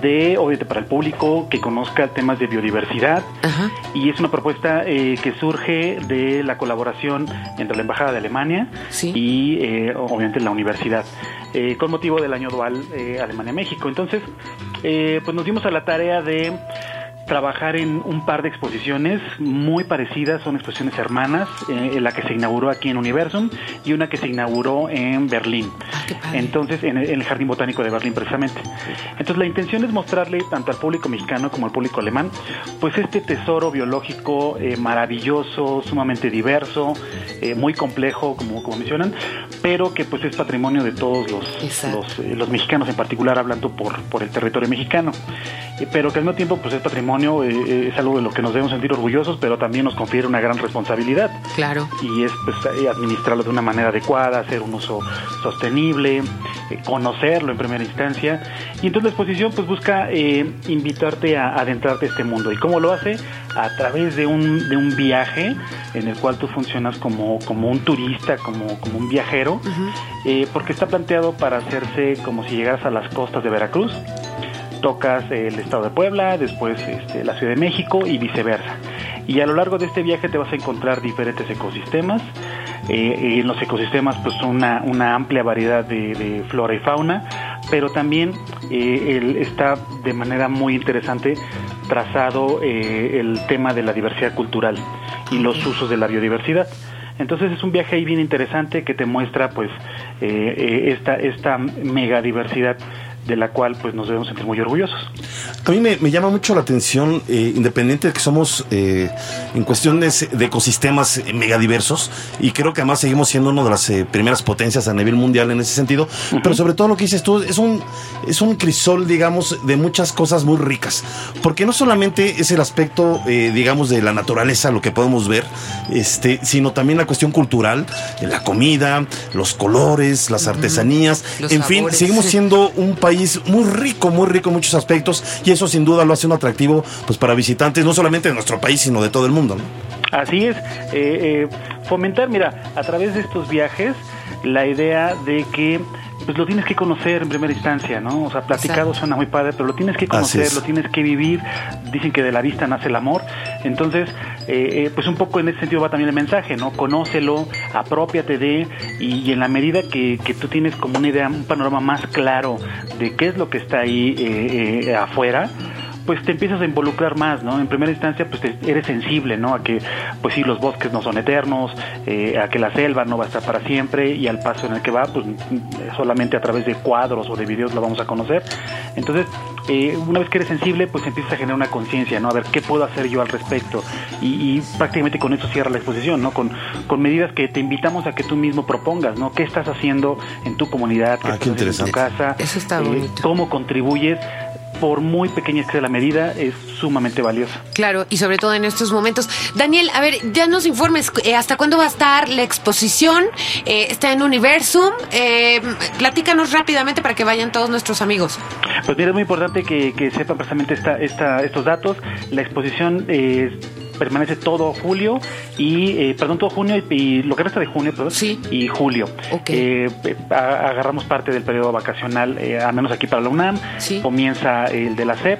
Speaker 6: de, obviamente, para el público que conozca temas de biodiversidad
Speaker 3: Ajá.
Speaker 6: y es una propuesta eh, que surge de la colaboración entre la Embajada de Alemania
Speaker 3: Sí.
Speaker 6: y, eh, obviamente, la universidad. eh, con motivo del año dual eh, Alemania-México. Entonces, eh, pues nos dimos a la tarea de trabajar en un par de exposiciones muy parecidas, son exposiciones hermanas, eh, la que se inauguró aquí en Universum y una que se inauguró en Berlín.
Speaker 3: Ah.
Speaker 6: Entonces, en el, en el Jardín Botánico de Berlín precisamente. Entonces, la intención es mostrarle tanto al público mexicano como al público alemán, pues este tesoro biológico eh, maravilloso, sumamente diverso, eh, muy complejo, como, como mencionan, pero que pues es patrimonio de todos los, los, los mexicanos en particular, hablando por, por el territorio mexicano. pero que al mismo tiempo pues es patrimonio, eh, eh, es algo de lo que nos debemos sentir orgullosos, pero también nos confiere una gran responsabilidad.
Speaker 3: Claro.
Speaker 6: Y es pues, eh, administrarlo de una manera adecuada, hacer un uso sostenible, eh, conocerlo en primera instancia. Y entonces la exposición pues busca eh, invitarte a adentrarte a este mundo. ¿Y cómo lo hace? A través de un, de un viaje en el cual tú funcionas como, como un turista, como, como un viajero, porque está planteado para hacerse como si llegaras a las costas de Veracruz tocas el estado de Puebla, después este, la Ciudad de México y viceversa. Y a lo largo de este viaje te vas a encontrar diferentes ecosistemas. Eh, en los ecosistemas pues una, una amplia variedad de, de flora y fauna, pero también eh, el- está de manera muy interesante trazado eh, el tema de la diversidad cultural y los usos de la biodiversidad. Entonces es un viaje ahí bien interesante que te muestra pues eh, eh, esta, esta megadiversidad de la cual pues nos debemos sentir muy orgullosos.
Speaker 2: A mí me, me llama mucho la atención, eh, independiente de que somos eh, en cuestiones de ecosistemas eh, megadiversos, y creo que además seguimos siendo una de las eh, primeras potencias a nivel mundial en ese sentido, pero sobre todo lo que dices tú, es un, es un crisol, digamos, de muchas cosas muy ricas, porque no solamente es el aspecto, eh, digamos, de la naturaleza, lo que podemos ver, este, sino también la cuestión cultural, la comida, los colores, las artesanías,
Speaker 3: Los
Speaker 2: en fin,
Speaker 3: sabores.
Speaker 2: seguimos siendo un país muy rico, muy rico en muchos aspectos y eso sin duda lo hace un atractivo pues para visitantes no solamente de nuestro país sino de todo el mundo. ¿no?
Speaker 6: Así es, eh, eh, fomentar, mira, a través de estos viajes, la idea de que pues lo tienes que conocer en primera instancia, ¿no? O sea, platicado
Speaker 3: Exacto.
Speaker 6: suena muy padre, pero lo tienes que conocer, lo tienes que vivir. Dicen que de la vista nace el amor. Entonces, eh, eh, pues un poco en ese sentido va también el mensaje, ¿no? Conócelo, apropiate de, y, y en la medida que, que tú tienes como una idea, un panorama más claro de qué es lo que está ahí eh, eh, afuera, pues te empiezas a involucrar más, ¿no? En primera instancia, pues te- eres sensible, ¿no? A que, pues sí, los bosques no son eternos, eh, a que la selva no va a estar para siempre y al paso en el que va, pues solamente a través de cuadros o de videos lo vamos a conocer. Entonces, eh, una vez que eres sensible, pues empiezas a generar una conciencia, ¿no? A ver qué puedo hacer yo al respecto. Y, y prácticamente con eso cierra la exposición, ¿no? Con, con medidas que te invitamos a que tú mismo propongas, ¿no? ¿Qué estás haciendo en tu comunidad? ¿Qué
Speaker 2: Ah,
Speaker 6: estás
Speaker 2: qué
Speaker 6: haciendo en tu casa?
Speaker 3: Eso está
Speaker 6: Eh,
Speaker 3: bonito.
Speaker 6: ¿Cómo contribuyes? Por muy pequeña que sea la medida, es sumamente valiosa.
Speaker 3: Claro, y sobre todo en estos momentos. Daniel, a ver, ya nos informes, eh, ¿hasta cuándo va a estar la exposición? Eh, ¿Está en Universum? Eh, platícanos rápidamente para que vayan todos nuestros amigos.
Speaker 6: Pues mira, es muy importante que, que sepan precisamente esta, esta, estos datos. La exposición eh, permanece todo julio y, eh, perdón, todo junio y, y lo que resta de junio, perdón,
Speaker 3: Sí.
Speaker 6: y julio.
Speaker 3: Ok.
Speaker 6: Eh, eh, a- agarramos parte del periodo vacacional, eh, al menos aquí para la UNAM.
Speaker 3: Sí.
Speaker 6: Comienza el de la SEP.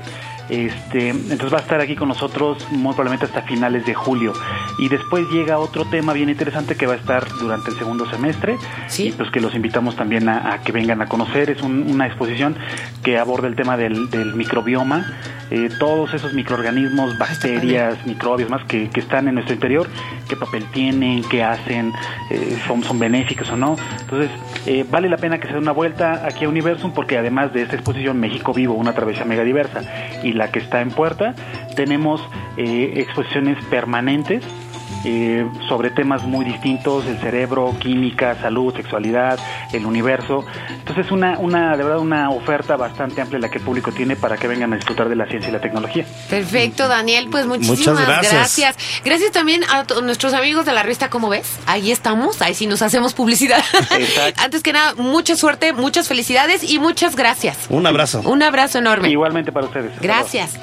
Speaker 6: Este, entonces va a estar aquí con nosotros muy probablemente hasta finales de julio. Y después llega otro tema bien interesante que va a estar durante el segundo semestre.
Speaker 3: Sí.
Speaker 6: Y pues que los invitamos también a, a que vengan a conocer. Es un- una exposición que aborda el tema del, del microbioma, eh, todos esos microorganismos, bacterias, microbios más que, que están en nuestro interior, qué papel tienen, qué hacen, eh, son, son benéficos o no. Entonces, eh, vale la pena que se dé una vuelta aquí a Universum porque además de esta exposición México Vivo, una travesía mega diversa y la que está en puerta, tenemos eh, exposiciones permanentes eh, sobre temas muy distintos, el cerebro, química, salud, sexualidad, el universo. Entonces una, una, de verdad, una oferta bastante amplia la que el público tiene para que vengan a disfrutar de la ciencia y la tecnología.
Speaker 3: Perfecto, Daniel, pues muchísimas
Speaker 2: Muchas gracias.
Speaker 3: gracias. Gracias también a nuestros amigos de la revista ¿Cómo ves? Ahí estamos, ahí sí nos hacemos publicidad.
Speaker 6: Exacto. [LAUGHS]
Speaker 3: Antes que nada, mucha suerte, muchas felicidades y muchas gracias.
Speaker 2: Un abrazo.
Speaker 3: Un abrazo enorme.
Speaker 6: Igualmente para ustedes.
Speaker 3: Gracias.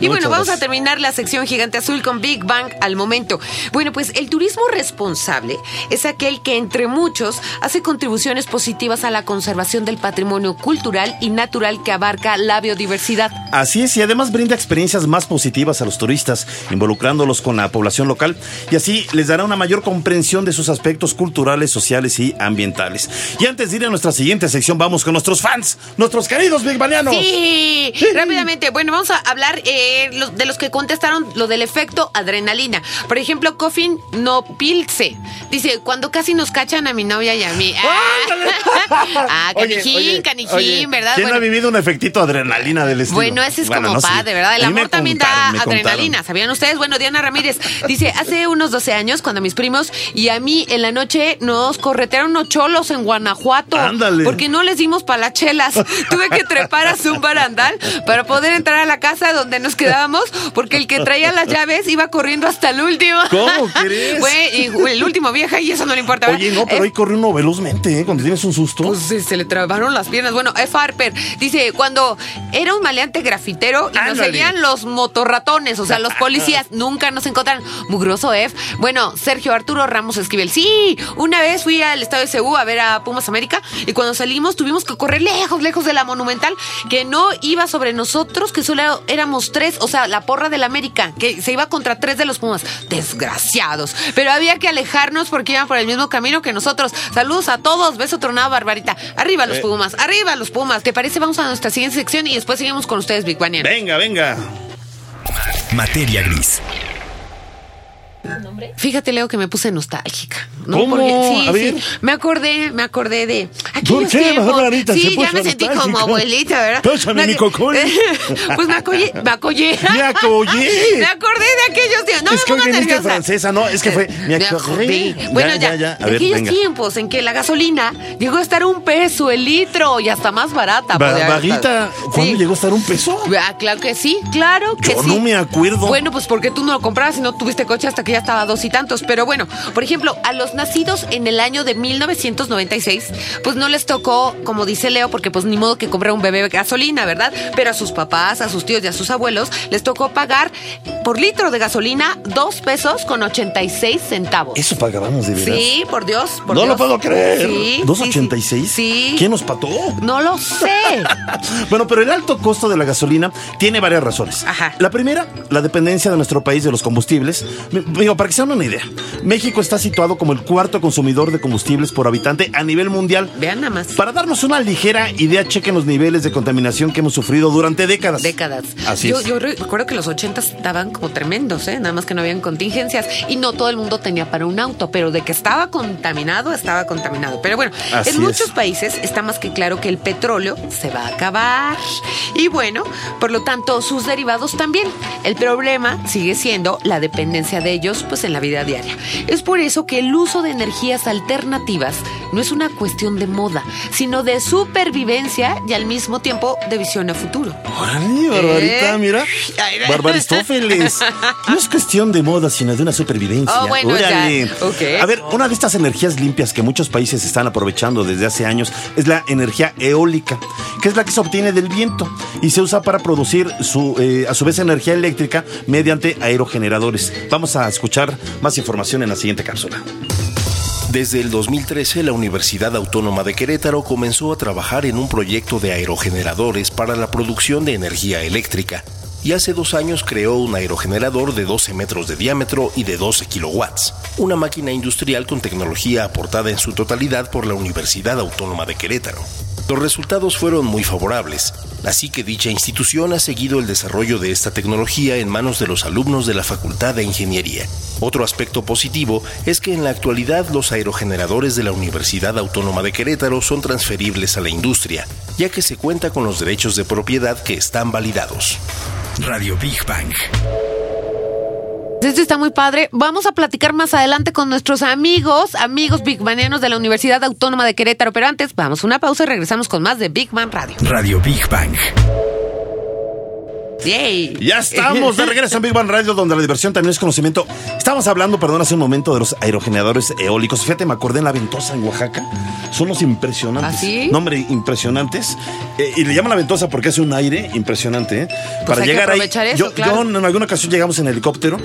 Speaker 3: Y
Speaker 2: Muchas
Speaker 3: bueno, vamos
Speaker 2: gracias.
Speaker 3: a terminar la sección Gigante Azul con Big Bang al momento. Bueno, pues el turismo responsable es aquel que entre muchos hace contribuciones positivas a la conservación del patrimonio cultural y natural que abarca la biodiversidad.
Speaker 2: Así es, y además brinda experiencias más positivas a los turistas, involucrándolos con la población local, y así les dará una mayor comprensión de sus aspectos culturales, sociales y ambientales. Y antes de ir a nuestra siguiente sección, vamos con nuestros fans, nuestros queridos Big Banianos.
Speaker 3: Sí, rápidamente. Bueno, vamos a hablar. eh, de los, de los que contestaron lo del efecto adrenalina. Por ejemplo, Coffin no pilce. Dice, cuando casi nos cachan a mi novia y a mí. Ah, [LAUGHS]
Speaker 2: Oye,
Speaker 3: canijín,
Speaker 2: oye,
Speaker 3: canijín,
Speaker 2: oye,
Speaker 3: ¿verdad?
Speaker 2: ¿Quién
Speaker 3: Bueno,
Speaker 2: ha vivido un efectito adrenalina del estilo?
Speaker 3: bueno, ese es
Speaker 2: Bueno,
Speaker 3: como
Speaker 2: no
Speaker 3: padre, ¿verdad? El amor también da
Speaker 2: contaron,
Speaker 3: adrenalina, ¿sabían ustedes? Bueno, Diana Ramírez dice, hace unos 12 años, cuando mis primos y a mí en la noche nos corretearon unos cholos en Guanajuato.
Speaker 2: Ándale.
Speaker 3: Porque no les dimos palachelas. [LAUGHS] Tuve que trepar a un barandal para poder entrar a la casa donde nos quedábamos, porque el que traía las [LAUGHS] llaves iba corriendo hasta el último.
Speaker 2: ¿Cómo [LAUGHS] crees?
Speaker 3: Güey, y el último vieja y eso no le importa. ¿verdad?
Speaker 2: Oye, no, pero
Speaker 3: Eh,
Speaker 2: ahí corre uno velozmente, ¿eh? Cuando tienes un susto.
Speaker 3: pues sí, se le trabaron las piernas. Bueno, F. Harper dice, cuando era un maleante grafitero y nos seguían los motorratones, o sea, los policías, [LAUGHS] nunca nos encontraron. Mugroso F. Bueno, Sergio Arturo Ramos Esquivel. Sí, una vez fui al estado de Ceú a ver a Pumas América y cuando salimos tuvimos que correr lejos, lejos de la Monumental, que no iba sobre nosotros, que solo éramos tres, o sea, la porra del América, que se iba contra tres de los Pumas. Desgraciados. Pero había que alejarnos porque iban por el mismo camino que nosotros. Saludos a todos. Beso tronado, Barbarita. Arriba los Pumas, arriba los Pumas. ¿Te parece? Vamos a nuestra siguiente sección y después seguimos con ustedes, Big Bang.
Speaker 2: Venga, venga.
Speaker 1: Materia gris.
Speaker 3: Fíjate, Leo, que me puse nostálgica. ¿no?
Speaker 2: ¿Cómo?
Speaker 3: sí,
Speaker 2: A
Speaker 3: sí. Me acordé, me acordé de
Speaker 2: ¿Por qué, se
Speaker 3: Sí, ya me sentí como abuelita, ¿verdad?
Speaker 2: Pásame
Speaker 3: Me-
Speaker 2: mi cocol. [LAUGHS]
Speaker 3: pues me acollé, me acollé. [LAUGHS]
Speaker 2: Me acollé. [LAUGHS]
Speaker 3: me acordé de aquellos tiempos. No
Speaker 2: es
Speaker 3: me
Speaker 2: que
Speaker 3: nerviosa.
Speaker 2: francesa, ¿no? Es que fue. Me acordé.
Speaker 3: Bueno,
Speaker 2: ya,
Speaker 3: ya,
Speaker 2: ya. A
Speaker 3: de
Speaker 2: ver,
Speaker 3: aquellos
Speaker 2: venga.
Speaker 3: tiempos en que la gasolina llegó a estar un peso el litro y hasta más barata.
Speaker 2: Barbarita. ¿cuándo
Speaker 3: Sí.
Speaker 2: llegó a estar un peso?
Speaker 3: Ah, claro que sí, claro que
Speaker 2: Yo
Speaker 3: sí.
Speaker 2: no me acuerdo.
Speaker 3: Bueno, pues porque tú no lo comprabas y no tuviste coche hasta que ya estaba dos y tantos. Pero bueno, por ejemplo, a los nacidos en el año de 1996, pues no les tocó, como dice Leo, porque pues ni modo que comprar un bebé de gasolina, ¿verdad? Pero a sus papás, a sus tíos y a sus abuelos les tocó pagar por litro de gasolina dos pesos con 86 centavos.
Speaker 2: Eso pagábamos de veras.
Speaker 3: Sí, por Dios, por
Speaker 2: no
Speaker 3: Dios.
Speaker 2: lo puedo creer.
Speaker 3: Sí.
Speaker 2: ¿2.86?
Speaker 3: Sí. sí.
Speaker 2: ¿Quién nos pató?
Speaker 3: No lo sé. [LAUGHS]
Speaker 2: Bueno, pero el alto costo de la gasolina tiene varias razones.
Speaker 3: Ajá.
Speaker 2: La primera, la dependencia de nuestro país de los combustibles. Digo, para que se una idea, México está situado como el cuarto consumidor de combustibles por habitante a nivel mundial.
Speaker 3: Vean nada más.
Speaker 2: Para darnos una ligera idea, chequen los niveles de contaminación que hemos sufrido durante décadas.
Speaker 3: décadas.
Speaker 2: Así
Speaker 3: yo,
Speaker 2: es.
Speaker 3: yo re- recuerdo que los ochentas estaban como tremendos, ¿eh? Nada más que no habían contingencias y no todo el mundo tenía para un auto, pero de que estaba contaminado, estaba contaminado. Pero bueno,
Speaker 2: Así
Speaker 3: en
Speaker 2: es.
Speaker 3: muchos países está más que claro que el petróleo se va a acabar. Y bueno, por lo tanto, sus derivados también. El problema sigue siendo la dependencia de ellos, pues en la vida diaria. Es por eso que el uso de energías alternativas no es una cuestión de moda, sino de supervivencia y al mismo tiempo de visión a futuro.
Speaker 2: Órale, Barbarita,
Speaker 3: ¿Eh?
Speaker 2: mira. Barbaristófeles. No es cuestión de moda, sino de una supervivencia.
Speaker 3: Oh, bueno, ya.
Speaker 2: Órale.
Speaker 3: Ok.
Speaker 2: A ver, una de estas energías limpias que muchos países están aprovechando desde hace años es la energía eólica, que es la que se obtiene del viento y se usa para producir su, eh, a su vez energía eléctrica mediante aerogeneradores. Vamos a escuchar más información en la siguiente cápsula.
Speaker 4: Desde el 2013, la Universidad Autónoma de Querétaro comenzó a trabajar en un proyecto de aerogeneradores para la producción de energía eléctrica y hace dos años creó un aerogenerador de 12 metros de diámetro y de 12 kilowatts, una máquina industrial con tecnología aportada en su totalidad por la Universidad Autónoma de Querétaro. Los resultados fueron muy favorables, así que dicha institución ha seguido el desarrollo de esta tecnología en manos de los alumnos de la Facultad de Ingeniería. Otro aspecto positivo es que en la actualidad los aerogeneradores de la Universidad Autónoma de Querétaro son transferibles a la industria, ya que se cuenta con los derechos de propiedad que están validados.
Speaker 1: Radio Big Bang.
Speaker 3: Esto está muy padre. Vamos a platicar más adelante con nuestros amigos, amigos bigmanianos de la Universidad Autónoma de Querétaro. Pero antes, vamos a una pausa y regresamos con más de Big Man Radio.
Speaker 1: Radio Big Bang.
Speaker 3: ¡Yay!
Speaker 2: Ya estamos de regreso en Big Bang Radio, donde la diversión también es conocimiento. Estábamos hablando, perdón, hace un momento de los aerogeneradores eólicos. Fíjate, me acordé en la ventosa en Oaxaca. Son los impresionantes.
Speaker 3: ¿Ah, sí?
Speaker 2: Nombre, impresionantes. Eh, y le llaman la ventosa porque hace un aire impresionante. ¿eh?
Speaker 3: Pues hay que aprovechar eso,
Speaker 2: yo,
Speaker 3: claro.
Speaker 2: yo en alguna ocasión llegamos en helicóptero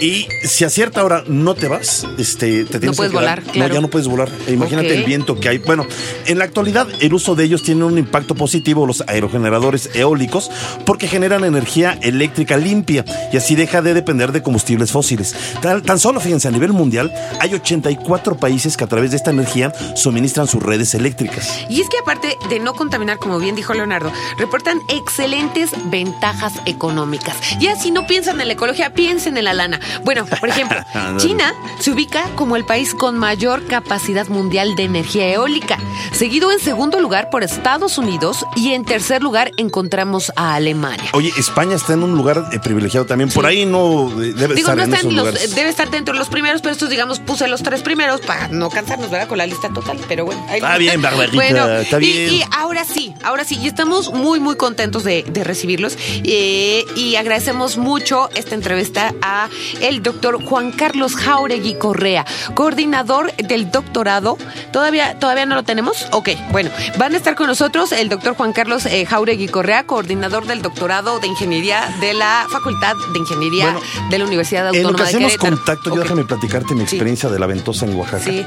Speaker 2: Y si a cierta hora no te vas, este, te tienes
Speaker 3: puedes
Speaker 2: que quedar.
Speaker 3: volar, claro.
Speaker 2: No, ya no puedes volar. Imagínate
Speaker 3: Ok.
Speaker 2: el viento que hay. Bueno, en la actualidad el uso de ellos tiene un impacto positivo los aerogeneradores eólicos porque generan energía eléctrica limpia y así deja de depender de combustibles fósiles. Tan, tan solo, fíjense, a nivel mundial hay 84 países que a través de esta energía suministran sus redes eléctricas.
Speaker 3: Y es que aparte de no contaminar, como bien dijo Leonardo, reportan excelentes ventajas económicas. Ya si no piensan en la ecología, piensen en la lana. Bueno, por ejemplo, [LAUGHS] China se ubica como el país con mayor capacidad mundial de energía eólica, seguido en segundo lugar por Estados Unidos y en tercer lugar encontramos a Alemania.
Speaker 2: Oye, España está en un lugar eh, privilegiado también. Por ahí no eh, debe
Speaker 3: Digo,
Speaker 2: estar
Speaker 3: no
Speaker 2: en esos
Speaker 3: los-
Speaker 2: lugares.
Speaker 3: debe estar dentro de los primeros, pero estos, digamos, puse los tres primeros para no cansarnos, ¿verdad? Con la lista total, pero bueno. ahí
Speaker 2: Está bien, Barbarita,
Speaker 3: Bueno,
Speaker 2: está
Speaker 3: y-
Speaker 2: bien.
Speaker 3: Y, ahora sí, ahora sí, y estamos muy, muy contentos de, de recibirlos eh, y agradecemos mucho esta entrevista a el doctor Juan Carlos Jauregui Correa, coordinador del doctorado. ¿Todavía, ¿Todavía no lo tenemos? Ok, bueno, van a estar con nosotros el doctor Juan Carlos eh, Jauregui Correa, coordinador del doctorado de Ingeniería de la Facultad de Ingeniería
Speaker 2: Bueno,
Speaker 3: de la Universidad
Speaker 2: En lo
Speaker 3: Autónoma
Speaker 2: que hacemos contacto, yo déjame platicarte mi
Speaker 3: Sí.
Speaker 2: experiencia de la ventosa en Oaxaca.
Speaker 3: Sí.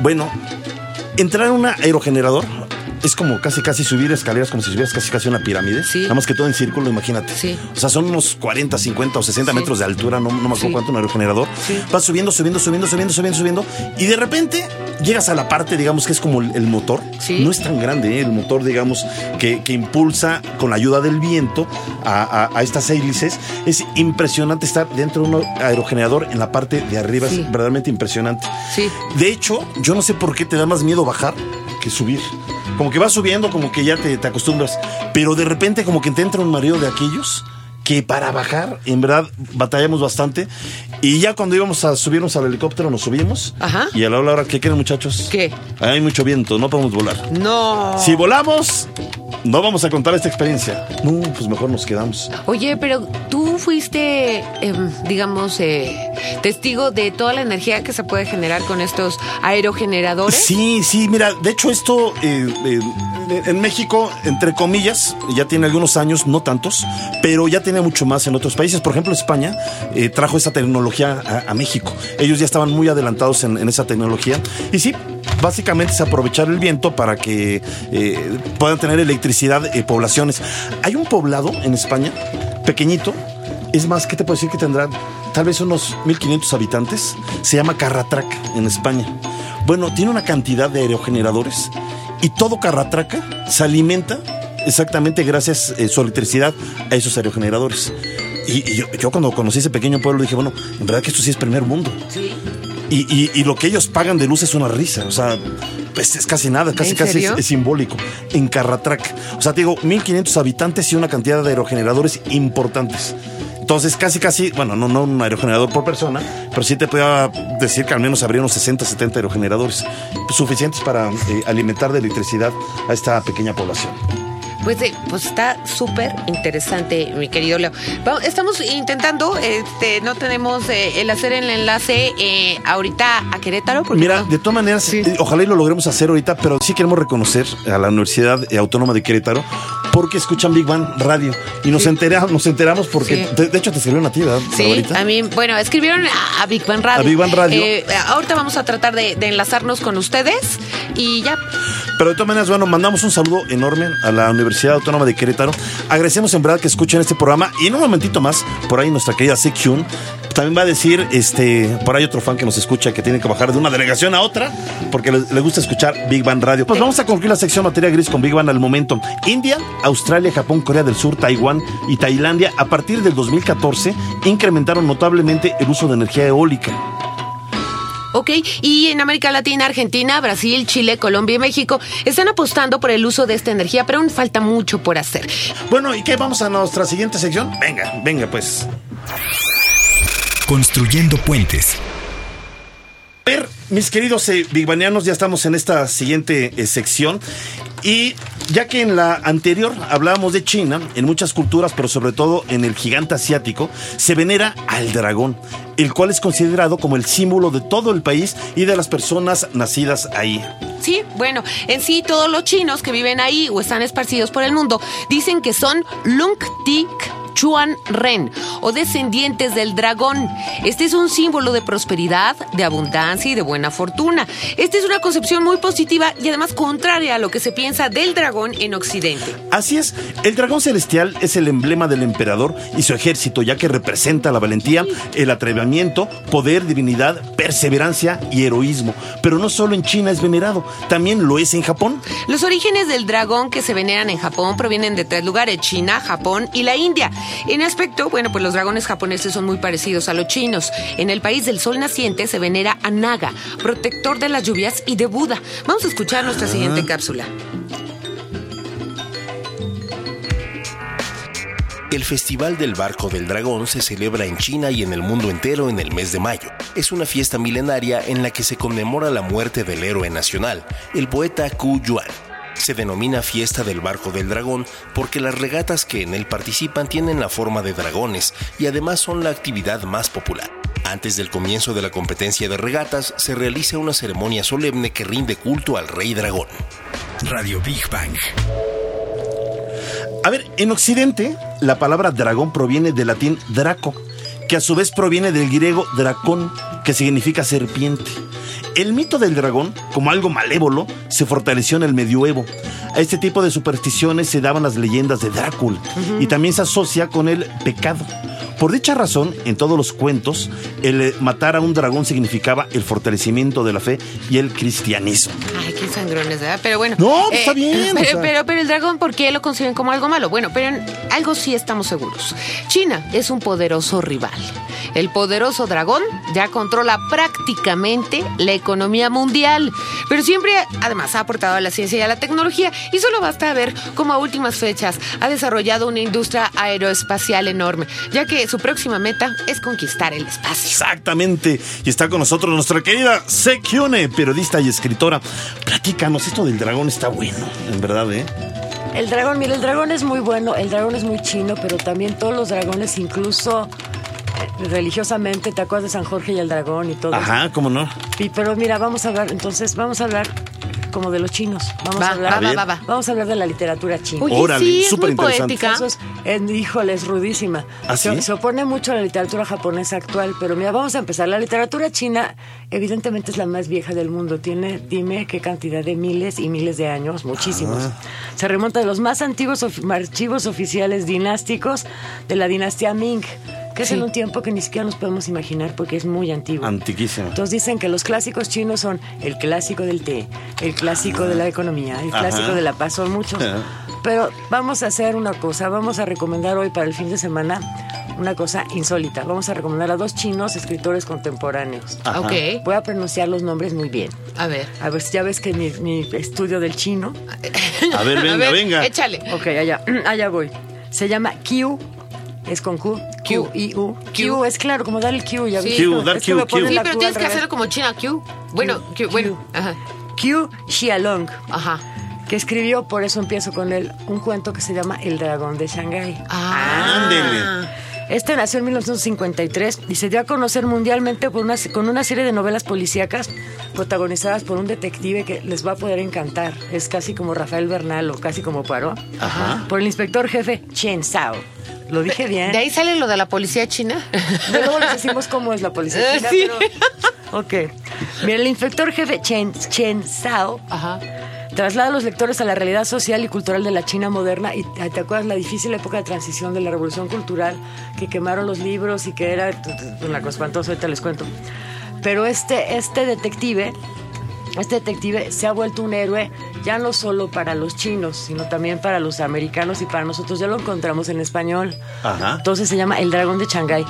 Speaker 2: Bueno, entrar en un aerogenerador es como casi casi subir escaleras como si subieras casi casi una pirámide.
Speaker 3: Sí.
Speaker 2: Nada más que todo en círculo, imagínate.
Speaker 3: Sí.
Speaker 2: O sea, son unos 40, 50 o 60
Speaker 3: Sí.
Speaker 2: metros de altura, no, no me acuerdo cuánto un aerogenerador.
Speaker 3: Sí.
Speaker 2: Vas subiendo, subiendo, subiendo, subiendo, subiendo, subiendo. Y de repente llegas a la parte, digamos, que es como el, el motor.
Speaker 3: Sí.
Speaker 2: No es tan grande, ¿eh? el motor, digamos, que, que impulsa con la ayuda del viento a, a- a estas hélices. Es impresionante estar dentro de un aerogenerador en la parte de arriba. Es verdaderamente impresionante.
Speaker 3: Sí.
Speaker 2: De hecho, yo no sé por qué te da más miedo bajar que subir. Como que vas subiendo, como que ya te, te acostumbras. Pero de repente como que te entra un mareo de aquellos que para bajar, en verdad, batallamos bastante. Y ya cuando íbamos a subirnos al helicóptero, nos subimos.
Speaker 3: Ajá.
Speaker 2: Y a la hora, ¿qué quieren muchachos?
Speaker 3: ¿Qué?
Speaker 2: Hay mucho viento, no podemos volar.
Speaker 3: No.
Speaker 2: Si volamos, no vamos a contar esta experiencia. No, pues mejor nos quedamos.
Speaker 3: Oye, pero tú fuiste, em, digamos, eh, testigo de toda la energía que se puede generar con estos aerogeneradores.
Speaker 2: Sí, sí, mira, de hecho esto eh, eh, en México, entre comillas, ya tiene algunos años, no tantos, pero ya tiene mucho más en otros países. Por ejemplo, España eh, trajo esa tecnología a, México. Ellos ya estaban muy adelantados en, esa tecnología. Y sí, básicamente es aprovechar el viento para que eh, puedan tener electricidad eh, poblaciones. Hay un poblado en España, pequeñito, es más, ¿qué te puedo decir que tendrá? Tal vez unos 1500 habitantes. Se llama Carratrac en España. Bueno, tiene una cantidad de aerogeneradores y todo Carratraca se alimenta exactamente gracias a su electricidad a esos aerogeneradores. Y, y yo, yo cuando conocí ese pequeño pueblo dije, bueno, en verdad que esto sí es primer mundo.
Speaker 3: Sí.
Speaker 2: Y, y- y lo que ellos pagan de luz es una risa. O sea, pues es casi nada, casi
Speaker 3: ¿En
Speaker 2: casi es, es simbólico. En Carratrac. O sea, te digo, 1500 habitantes y una cantidad de aerogeneradores importantes. Entonces, casi, casi, bueno, no, no un aerogenerador por persona, pero sí te podía decir que al menos habría unos 60, 70 aerogeneradores suficientes para eh, alimentar de electricidad a esta pequeña población.
Speaker 3: Pues, eh, pues está súper interesante, mi querido Leo. Vamos, estamos intentando, este, no tenemos eh, el hacer el enlace eh, ahorita a Querétaro. Porque
Speaker 2: Mira,
Speaker 3: no-
Speaker 2: de todas maneras, eh, ojalá y lo logremos hacer ahorita, pero sí queremos reconocer a la Universidad Autónoma de Querétaro porque escuchan Big Bang Radio y nos,
Speaker 3: Sí.
Speaker 2: enteramos, nos enteramos porque,
Speaker 3: Sí.
Speaker 2: de, de hecho, te escribieron a ti, ¿verdad?
Speaker 3: Sí,
Speaker 2: Barbarita?
Speaker 3: a mí, bueno, escribieron a, a Big Bang Radio.
Speaker 2: A Big Bang Radio.
Speaker 3: Eh, ahorita vamos a tratar de, de enlazarnos con ustedes y ya.
Speaker 2: Pero de todas maneras, bueno, mandamos un saludo enorme a la Universidad Autónoma de Querétaro. Agradecemos en verdad que escuchen este programa y en un momentito más, por ahí nuestra querida Sekyun también va a decir, este, por ahí otro fan que nos escucha que tiene que bajar de una delegación a otra porque le, le gusta escuchar Big Bang Radio. Pues vamos a concluir la sección materia gris con Big Bang al momento. India, Australia, Japón, Corea del Sur, Taiwán y Tailandia a partir del 2014 incrementaron notablemente el uso de energía eólica.
Speaker 3: Ok, y en América Latina, Argentina, Brasil, Chile, Colombia y México están apostando por el uso de esta energía, pero aún falta mucho por hacer.
Speaker 2: Bueno, ¿y qué? ¿Vamos a nuestra siguiente sección? Venga, venga pues.
Speaker 1: Construyendo puentes.
Speaker 2: A ver, mis queridos eh, bigbanianos, ya estamos en esta siguiente eh, sección. Y ya que en la anterior hablábamos de China, en muchas culturas, pero sobre todo en el gigante asiático, se venera al dragón, el cual es considerado como el símbolo de todo el país y de las personas nacidas ahí.
Speaker 3: Sí, bueno, en sí todos los chinos que viven ahí o están esparcidos por el mundo dicen que son Lung Tik Chuan Ren o descendientes del dragón. Este es un símbolo de prosperidad, de abundancia y de buena fortuna. Esta es una concepción muy positiva y además contraria a lo que se piensa del dragón en Occidente.
Speaker 2: Así es, el dragón celestial es el emblema del emperador y su ejército, ya que representa la valentía, el atrevimiento, poder, divinidad, perseverancia y heroísmo. Pero no solo en China es venerado, también lo es en Japón.
Speaker 3: Los orígenes del dragón que se veneran en Japón provienen de tres lugares, China, Japón y la India. En aspecto, bueno, pues los dragones japoneses son muy parecidos a los chinos. En el país del sol naciente se venera a Naga, protector de las lluvias y de Buda. Vamos a escuchar nuestra siguiente cápsula.
Speaker 4: El Festival del Barco del Dragón se celebra en China y en el mundo entero en el mes de mayo. Es una fiesta milenaria en la que se conmemora la muerte del héroe nacional, el poeta Ku Yuan. Se denomina Fiesta del Barco del Dragón porque las regatas que en él participan tienen la forma de dragones y además son la actividad más popular. Antes del comienzo de la competencia de regatas, se realiza una ceremonia solemne que rinde culto al rey dragón.
Speaker 1: Radio Big Bang.
Speaker 2: A ver, en Occidente, la palabra dragón proviene del latín draco, que a su vez proviene del griego dracón, que significa serpiente. El mito del dragón, como algo malévolo, se fortaleció en el medioevo. A este tipo de supersticiones se daban las leyendas de Drácula y también se asocia con el pecado. Por dicha razón, en todos los cuentos, el eh, matar a un dragón significaba el fortalecimiento de la fe y el cristianismo.
Speaker 3: Ay, qué sangrones, ¿verdad? Pero bueno.
Speaker 2: No, pues está bien, o
Speaker 3: Pero,
Speaker 2: sea.
Speaker 3: pero, pero el dragón, ¿por qué lo conciben como algo malo? Bueno, pero en algo sí estamos seguros. China es un poderoso rival. El poderoso dragón ya controla prácticamente la economía mundial, pero siempre además ha aportado a la ciencia y a la tecnología y solo basta ver cómo a últimas fechas ha desarrollado una industria aeroespacial enorme, ya que su próxima meta es conquistar el espacio.
Speaker 2: Exactamente. Y está con nosotros nuestra querida Sekione, periodista y escritora. Platícanos, esto del dragón está bueno, en verdad, ¿eh?
Speaker 7: El dragón, mira, el dragón es muy bueno, el dragón es muy chino, pero también todos los dragones, incluso religiosamente, ¿te acuerdas de San Jorge y el dragón y todo?
Speaker 2: Ajá, ¿cómo no?
Speaker 7: Y- pero mira, vamos a hablar, entonces, vamos a hablar como de los chinos. Vamos
Speaker 3: Va,
Speaker 7: a hablar,
Speaker 3: va, va, va, va.
Speaker 7: Vamos a hablar de la literatura china.
Speaker 3: Oye,
Speaker 2: Órale,
Speaker 3: sí, es
Speaker 2: súper
Speaker 3: muy
Speaker 2: interesante.
Speaker 3: poética.
Speaker 7: Eso es, eh, híjole, es rudísima.
Speaker 2: ¿Ah,
Speaker 7: se opone mucho a la literatura japonesa actual, pero mira, vamos a empezar. La literatura china, evidentemente, es la más vieja del mundo. Tiene, dime qué cantidad de miles y miles de años, muchísimos.
Speaker 2: Ah.
Speaker 7: Se remonta de los más antiguos of- archivos oficiales dinásticos de la dinastía Ming, que es en un tiempo que ni siquiera nos podemos imaginar porque es muy antiguo.
Speaker 2: Antiquísimo.
Speaker 7: Entonces dicen que los clásicos chinos son el clásico del té, el clásico de la economía, el
Speaker 2: Ajá.
Speaker 7: clásico de la paz, son muchos.
Speaker 2: Ajá.
Speaker 7: Pero vamos a hacer una cosa, vamos a recomendar hoy para el fin de semana una cosa insólita. Vamos a recomendar a dos chinos escritores contemporáneos.
Speaker 2: Ajá.
Speaker 3: Ok,
Speaker 7: Voy a pronunciar los nombres muy bien.
Speaker 3: a ver.
Speaker 7: A ver, ya ves que mi, mi estudio del chino. [LAUGHS]
Speaker 2: A ver, venga,
Speaker 3: A ver,
Speaker 2: venga.
Speaker 3: Échale.
Speaker 7: Ok, allá, [CLEARS THROAT] allá voy. Se llama Q, es con Q, Q, I, U. Q es claro, como dar el Q, ya
Speaker 3: Sí.
Speaker 7: viste.
Speaker 2: Q, dar
Speaker 7: Es que
Speaker 2: Q, Q.
Speaker 3: Sí, pero
Speaker 7: Q
Speaker 3: tienes que hacerlo como China Q. Bueno, Q, bueno. Ajá.
Speaker 7: Q Xialong.
Speaker 3: Ajá.
Speaker 7: que escribió, por eso empiezo con él, un cuento que se llama El dragón de Shanghái.
Speaker 3: Ah.
Speaker 2: Ándele.
Speaker 7: Este nació en 1953 y se dio a conocer mundialmente por una, con una serie de novelas policíacas protagonizadas por un detective que les va a poder encantar. Es casi como Rafael Bernal o casi como Poirot.
Speaker 2: Ajá.
Speaker 7: Por el inspector jefe Chen Sao. Lo dije bien.
Speaker 3: ¿De ahí sale lo de la policía china?
Speaker 7: Luego les decimos cómo es la policía [LAUGHS] china,
Speaker 3: Sí.
Speaker 7: pero... Ok. Mira, el inspector jefe Chen, Chen Sao
Speaker 3: Ajá.
Speaker 7: Traslada a los lectores a la realidad social y cultural de la China moderna y te acuerdas la difícil época de transición de la revolución cultural que quemaron los libros y que era una cosa espantosa, ahorita les cuento. Pero este, este detective, este detective se ha vuelto un héroe ya no solo para los chinos, sino también para los americanos y para nosotros. Ya lo encontramos en español.
Speaker 2: Ajá.
Speaker 7: Entonces se llama El Dragón de Shanghái.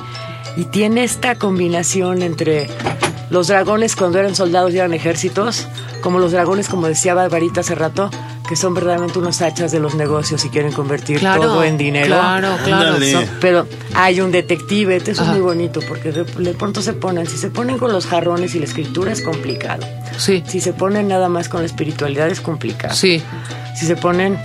Speaker 7: Y tiene esta combinación entre los dragones cuando eran soldados y eran ejércitos, como los dragones, como decía Barbarita hace rato, que son verdaderamente unos hachas de los negocios y quieren convertir
Speaker 3: Claro,
Speaker 7: todo en dinero.
Speaker 3: claro, claro.
Speaker 7: So- pero hay un detective, eso
Speaker 3: Ajá.
Speaker 7: es muy bonito, porque de, de pronto se ponen, si se ponen con los jarrones y la escritura es complicado.
Speaker 3: Sí.
Speaker 7: Si se ponen nada más con la espiritualidad es complicado.
Speaker 3: Sí.
Speaker 7: Si se ponen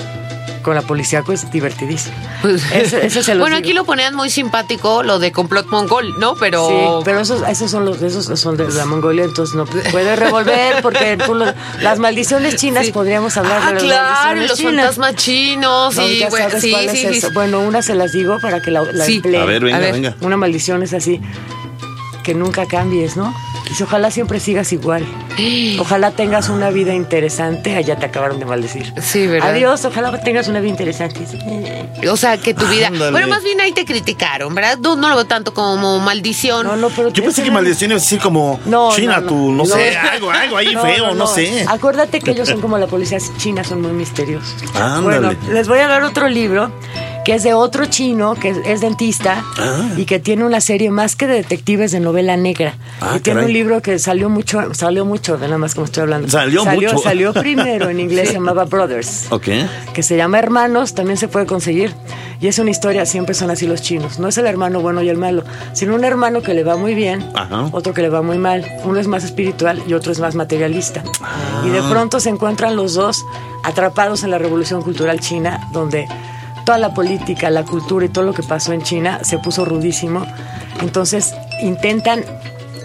Speaker 7: con la policíaco es divertidísimo.
Speaker 3: Pues-
Speaker 7: se los
Speaker 3: bueno,
Speaker 7: digo.
Speaker 3: aquí lo ponían muy simpático, lo de complot mongol, ¿no? Pero.
Speaker 7: Sí, pero esos, esos son los esos son de la Mongolia, entonces no puede revolver porque tú lo- las maldiciones chinas
Speaker 3: Sí.
Speaker 7: podríamos hablar
Speaker 3: Ah,
Speaker 7: de las
Speaker 3: claro, los
Speaker 7: chinas.
Speaker 3: fantasmas chinos.
Speaker 7: No,
Speaker 3: y
Speaker 7: ya
Speaker 3: bueno,
Speaker 7: sabes
Speaker 3: sí,
Speaker 7: cuál
Speaker 3: sí,
Speaker 7: es
Speaker 3: sí.
Speaker 7: eso. Bueno, una se las digo para que la, la
Speaker 3: Sí.
Speaker 7: empleen.
Speaker 2: A ver, venga,
Speaker 3: A ver.
Speaker 2: venga.
Speaker 7: Una maldición es así, que nunca cambies, ¿no? Dice, ojalá siempre sigas igual. Ojalá tengas una vida interesante. Allá te acabaron de maldecir.
Speaker 3: Sí, ¿verdad?
Speaker 7: Adiós, ojalá tengas una vida interesante.
Speaker 3: O sea, que tu vida.
Speaker 2: Ándale.
Speaker 3: Bueno, más bien ahí te criticaron, ¿verdad? No, no lo veo tanto como maldición.
Speaker 7: No, no, pero
Speaker 2: Yo pensé que maldición iba a decir como
Speaker 7: No,
Speaker 2: China,
Speaker 7: no, no.
Speaker 2: tú, no,
Speaker 7: No.
Speaker 2: sé, algo, algo ahí feo, no, sé.
Speaker 7: Acuérdate que ellos son como la policía china, son muy misteriosos.
Speaker 2: Ándale.
Speaker 7: Bueno, les voy a dar otro libro que es de otro chino que es, dentista
Speaker 2: Ah.
Speaker 7: y que tiene una serie más que de detectives de novela negra.
Speaker 2: Ah,
Speaker 7: y tiene
Speaker 2: caray.
Speaker 7: un libro que salió mucho, salió mucho, de nada más como estoy hablando.
Speaker 2: Salió mucho.
Speaker 7: Salió [LAUGHS] primero en inglés, se llamaba Brothers.
Speaker 2: Ok.
Speaker 7: Que se llama Hermanos, también se puede conseguir. Y es una historia, siempre son así los chinos. No es el hermano bueno y el malo, sino un hermano que le va muy bien,
Speaker 2: Ajá.
Speaker 7: otro que le va muy mal. Uno es más espiritual y otro es más materialista. Y
Speaker 2: Ah.
Speaker 7: de pronto se encuentran los dos atrapados en la revolución cultural china, donde toda la política, la cultura y todo lo que pasó en China se puso rudísimo. Entonces intentan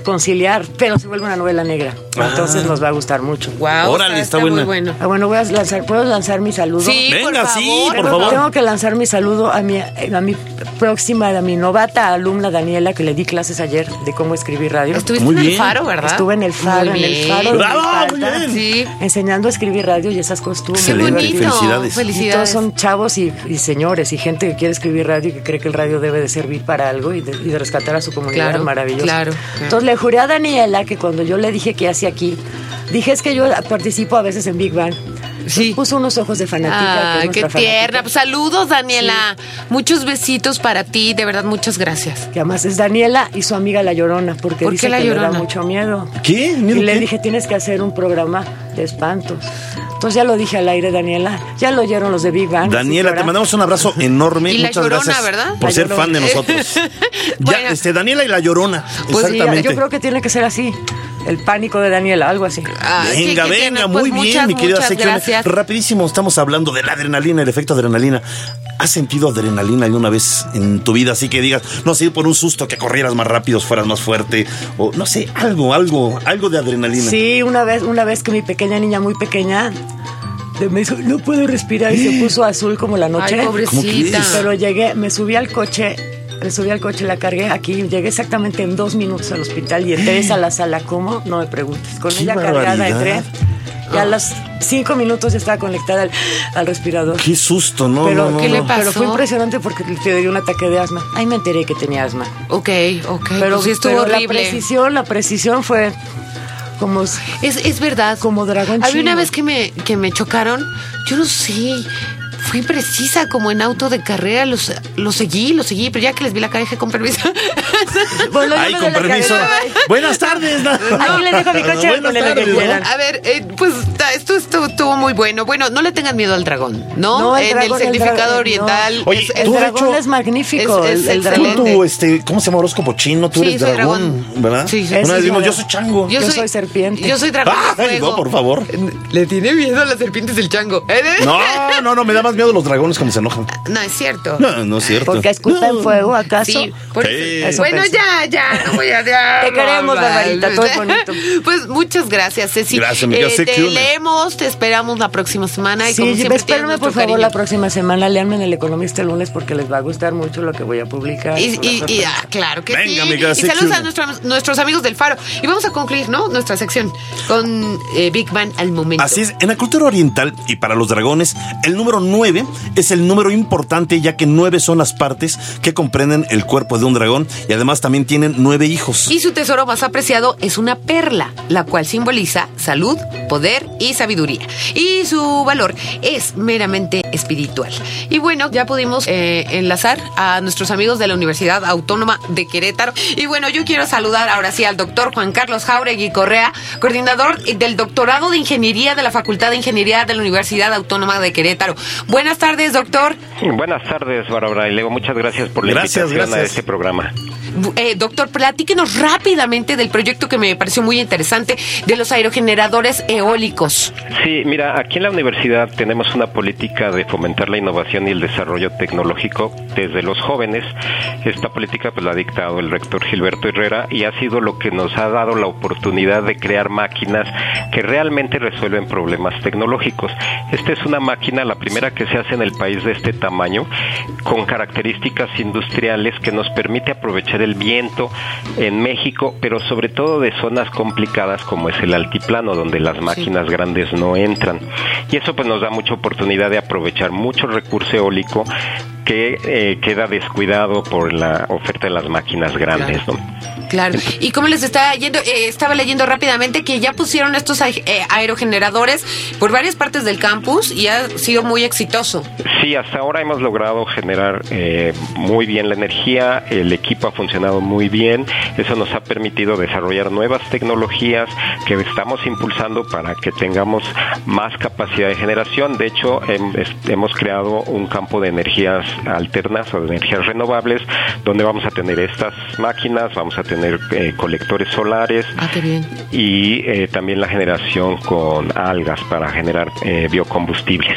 Speaker 7: conciliar, pero se vuelve una novela negra. Entonces
Speaker 2: Ah.
Speaker 7: nos va a gustar mucho.
Speaker 3: Wow,
Speaker 2: Órale, está
Speaker 3: muy
Speaker 2: buena.
Speaker 3: bueno.
Speaker 7: Ah, bueno, voy a lanzar, ¿puedo lanzar mi saludo?
Speaker 3: Sí,
Speaker 2: Venga,
Speaker 3: por
Speaker 2: sí,
Speaker 3: favor.
Speaker 2: por
Speaker 7: Tengo-
Speaker 2: favor.
Speaker 7: Tengo que lanzar mi saludo a mi, a mi próxima, a mi novata alumna Daniela, que le di clases ayer de cómo escribir radio.
Speaker 3: Estuviste
Speaker 2: Muy
Speaker 3: en el
Speaker 2: bien.
Speaker 3: faro, ¿verdad?
Speaker 7: Estuve en el faro,
Speaker 3: Muy
Speaker 7: en el faro de
Speaker 2: Bravo,
Speaker 7: Milpalta,
Speaker 2: muy bien.
Speaker 3: Sí.
Speaker 7: enseñando a escribir radio y esas costumbres.
Speaker 3: Qué bonito.
Speaker 2: felicidades.
Speaker 7: Y todos
Speaker 3: Felicidades.
Speaker 7: son chavos y, y señores y gente que quiere escribir radio y que cree que el radio debe de servir para algo y de, y de rescatar a su comunidad
Speaker 3: Claro,
Speaker 7: maravilloso.
Speaker 3: claro, claro.
Speaker 7: Entonces le juré a Daniela que cuando yo le dije que aquí, dije es que yo participo a veces en Big Bang.
Speaker 3: Sí.
Speaker 7: Puso unos ojos de fanática. que es
Speaker 3: qué tierna.
Speaker 7: fanática.
Speaker 3: Pues saludos, Daniela. Muchos besitos para ti. De verdad, muchas gracias.
Speaker 7: que además es Daniela y su amiga La Llorona, porque
Speaker 3: ¿Por
Speaker 7: dice
Speaker 3: La
Speaker 7: que le
Speaker 3: Llorona?
Speaker 7: da mucho miedo.
Speaker 2: ¿Qué? ¿Miedo
Speaker 7: Y le dije, tienes que hacer un programa de espantos. Entonces ya lo dije al aire, Daniela. Ya lo oyeron los de Big Bang.
Speaker 2: Daniela, te mandamos un abrazo enorme. [LAUGHS]
Speaker 3: Y la
Speaker 2: Muchas
Speaker 3: Llorona,
Speaker 2: gracias
Speaker 3: ¿verdad?
Speaker 2: por
Speaker 7: La
Speaker 2: ser
Speaker 7: Llorona.
Speaker 2: fan de nosotros. [LAUGHS]
Speaker 3: Bueno.
Speaker 2: ya, este, Daniela y la Llorona.
Speaker 3: Pues
Speaker 7: Sí, yo creo que tiene que ser así. El pánico de Daniela, algo así.
Speaker 3: Qué-
Speaker 2: Venga, venga, muy
Speaker 3: Pues
Speaker 2: bien,
Speaker 3: muchas,
Speaker 2: mi querida
Speaker 3: gracias.
Speaker 2: Rapidísimo, estamos hablando de la adrenalina, el efecto adrenalina. ¿Has sentido adrenalina alguna vez en tu vida? Así que digas, no sé, por un susto que corrieras más rápido, fueras más fuerte, o no sé, algo, algo, algo de adrenalina.
Speaker 7: Sí, una vez, una vez que mi pequeña niña, muy pequeña, me dijo, no puedo respirar y se [GASPS] puso azul como la noche.
Speaker 3: Ay, pobrecita.
Speaker 7: Pero llegué, me subí al coche, me subí al coche, la cargué aquí, llegué exactamente en dos minutos al hospital y entré a [GASPS] la sala. ¿Cómo? No me preguntes. Con
Speaker 2: ¡Qué
Speaker 7: ella cargada
Speaker 2: barbaridad!
Speaker 7: entré. Y a los cinco minutos ya estaba conectada al, al respirador.
Speaker 2: Qué susto, no,
Speaker 7: pero,
Speaker 2: no, no,
Speaker 3: ¿Qué le pasó?
Speaker 7: pero fue impresionante porque te dio un ataque de asma. Ahí me enteré que tenía asma.
Speaker 3: Ok, ok.
Speaker 7: Pero,
Speaker 3: pues sí estuvo
Speaker 7: pero la precisión, la precisión fue como...
Speaker 3: Es, es verdad.
Speaker 7: Como dragón
Speaker 3: Había una vez que me, que me chocaron, yo no sé, fui precisa como en auto de carrera, los, los seguí, los seguí, pero ya que les vi la cara dije con permiso. [LAUGHS]
Speaker 7: Bueno,
Speaker 2: Ay, con permiso. Buenas tardes.
Speaker 7: Aquí les dejo mi coche, que
Speaker 2: ¿no?
Speaker 3: A ver, eh, pues esto estuvo, estuvo muy bueno. Bueno, no le tengan miedo al dragón, ¿no?
Speaker 7: No, el
Speaker 3: en
Speaker 7: dragón-
Speaker 3: el
Speaker 7: el
Speaker 3: significado oriental.
Speaker 7: no.
Speaker 2: Oye,
Speaker 3: es-
Speaker 2: tú,
Speaker 7: El
Speaker 2: de
Speaker 7: dragón
Speaker 2: hecho,
Speaker 7: es magnífico.
Speaker 3: es-
Speaker 7: el,
Speaker 3: es
Speaker 7: el
Speaker 2: Tú,
Speaker 7: dragón.
Speaker 2: tú, este, ¿cómo se llama horóscopo chino? Tú
Speaker 3: Sí,
Speaker 2: eres dragón,
Speaker 3: dragón.
Speaker 2: ¿verdad?
Speaker 3: Sí, sí.
Speaker 2: Una vez
Speaker 7: es
Speaker 2: dimos,
Speaker 7: yo.
Speaker 2: soy chango.
Speaker 7: Yo soy serpiente.
Speaker 3: Yo soy dragón
Speaker 2: no, [LAUGHS] por favor.
Speaker 3: Le tiene miedo a las serpientes el chango. ¿eh?
Speaker 2: No, no, no, me da más miedo [LAUGHS] los dragones cuando se enojan.
Speaker 3: No, es cierto.
Speaker 2: No, no es cierto.
Speaker 7: Porque escupen
Speaker 2: No.
Speaker 7: fuego, ¿acaso?
Speaker 3: Sí, por
Speaker 2: Sí.
Speaker 3: eso. Bueno,
Speaker 7: pensé.
Speaker 3: ya, ya, no voy a ya,
Speaker 7: Te queremos. Barbarita, todo es bonito. [LAUGHS]
Speaker 3: Pues muchas gracias, Ceci.
Speaker 2: Gracias,
Speaker 3: Eh, te leemos, te esperamos la próxima semana y como
Speaker 7: Sí,
Speaker 3: siempre
Speaker 7: espérenme
Speaker 3: tienes
Speaker 7: por
Speaker 3: nuestro
Speaker 7: favor
Speaker 3: cariño.
Speaker 7: la próxima semana. Leanme en El Economista el lunes porque les va a gustar mucho lo que voy a publicar.
Speaker 3: Y, y- y- ah, claro que
Speaker 2: Venga,
Speaker 3: sí.
Speaker 2: mi querida
Speaker 3: Y saludos a nuestros, nuestros amigos del Faro. Y vamos a concluir, ¿no? Nuestra sección con eh, Big Bang al momento.
Speaker 2: Así es, en la cultura oriental y para los dragones, el número 9 es el número importante ya que nueve son las partes que comprenden el cuerpo de un dragón y además también tienen nueve hijos.
Speaker 3: Y su tesoro más apreciado es una perla, la cual simboliza salud, poder y sabiduría. Y su valor es meramente espiritual. Y bueno, ya pudimos eh, enlazar a nuestros amigos de la Universidad Autónoma de Querétaro. Y bueno, yo quiero saludar ahora sí al doctor Juan Carlos Jauregui Correa, coordinador del doctorado de Ingeniería de la Facultad de Ingeniería de la Universidad Autónoma de Querétaro. Buenas tardes, doctor.
Speaker 8: Buenas tardes, Bárbara y Leo. Muchas gracias por la
Speaker 2: Gracias,
Speaker 8: invitación a
Speaker 2: gracias.
Speaker 8: este programa.
Speaker 3: Eh, doctor, platíquenos rápidamente del proyecto que me pareció muy interesante de los aerogeneradores eólicos.
Speaker 8: Sí, mira, aquí en la universidad tenemos una política de fomentar la innovación y el desarrollo tecnológico desde los jóvenes. Esta política pues la ha dictado el rector Gilberto Herrera y ha sido lo que nos ha dado la oportunidad de crear máquinas que realmente resuelven problemas tecnológicos. Esta es una máquina, la primera que se hace en el país de este tamaño, con características industriales que nos permite aprovechar el viento en México, pero sobre todo de zonas complicadas como es el altiplano, donde las máquinas grandes no entran. Y eso pues nos da mucha oportunidad de aprovechar mucho recurso eólico que eh, queda descuidado por la oferta de las máquinas grandes. ¿no?
Speaker 3: Claro. ¿Y cómo les está yendo? Eh, estaba leyendo rápidamente que ya pusieron estos eh, aerogeneradores por varias partes del campus y ha sido muy exitoso.
Speaker 8: Sí, hasta ahora hemos logrado generar eh, muy bien la energía, el equipo ha funcionado muy bien, eso nos ha permitido desarrollar nuevas tecnologías que estamos impulsando para que tengamos más capacidad de generación. De hecho, hemos creado un campo de energías alternas o de energías renovables donde vamos a tener estas máquinas, vamos a tener eh, colectores solares
Speaker 3: ah,
Speaker 8: y eh, también la generación con algas para generar eh, biocombustibles.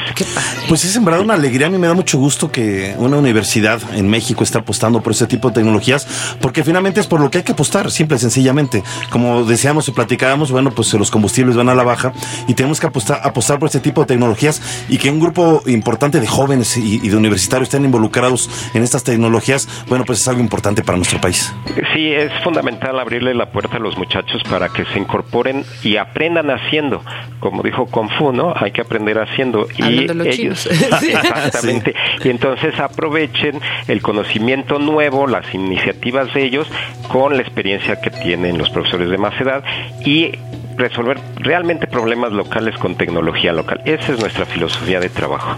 Speaker 2: Pues es en verdad una alegría, a mí me da mucho gusto que una universidad en México esté apostando por ese tipo de tecnologías, porque finalmente es por lo que hay que apostar, simple y sencillamente. Como decíamos y platicábamos, bueno, pues los combustibles van a la baja y tenemos que apostar, apostar por ese tipo de tecnologías y que un grupo importante de jóvenes y, y de universitarios estén involucrados en estas tecnologías, bueno, pues es algo importante para nuestro país.
Speaker 8: Sí, es fundamental abrirle la puerta a los muchachos para que se incorporen y aprendan haciendo. Como dijo Kung Fu, ¿no? Hay que aprender haciendo.
Speaker 3: y ellos, [LAUGHS] [LAUGHS]
Speaker 8: exactamente. Y entonces aprovechen el conocimiento nuevo, las iniciativas de ellos, con la experiencia que tienen los profesores de más edad y resolver realmente problemas locales con tecnología local. Esa es nuestra filosofía de trabajo.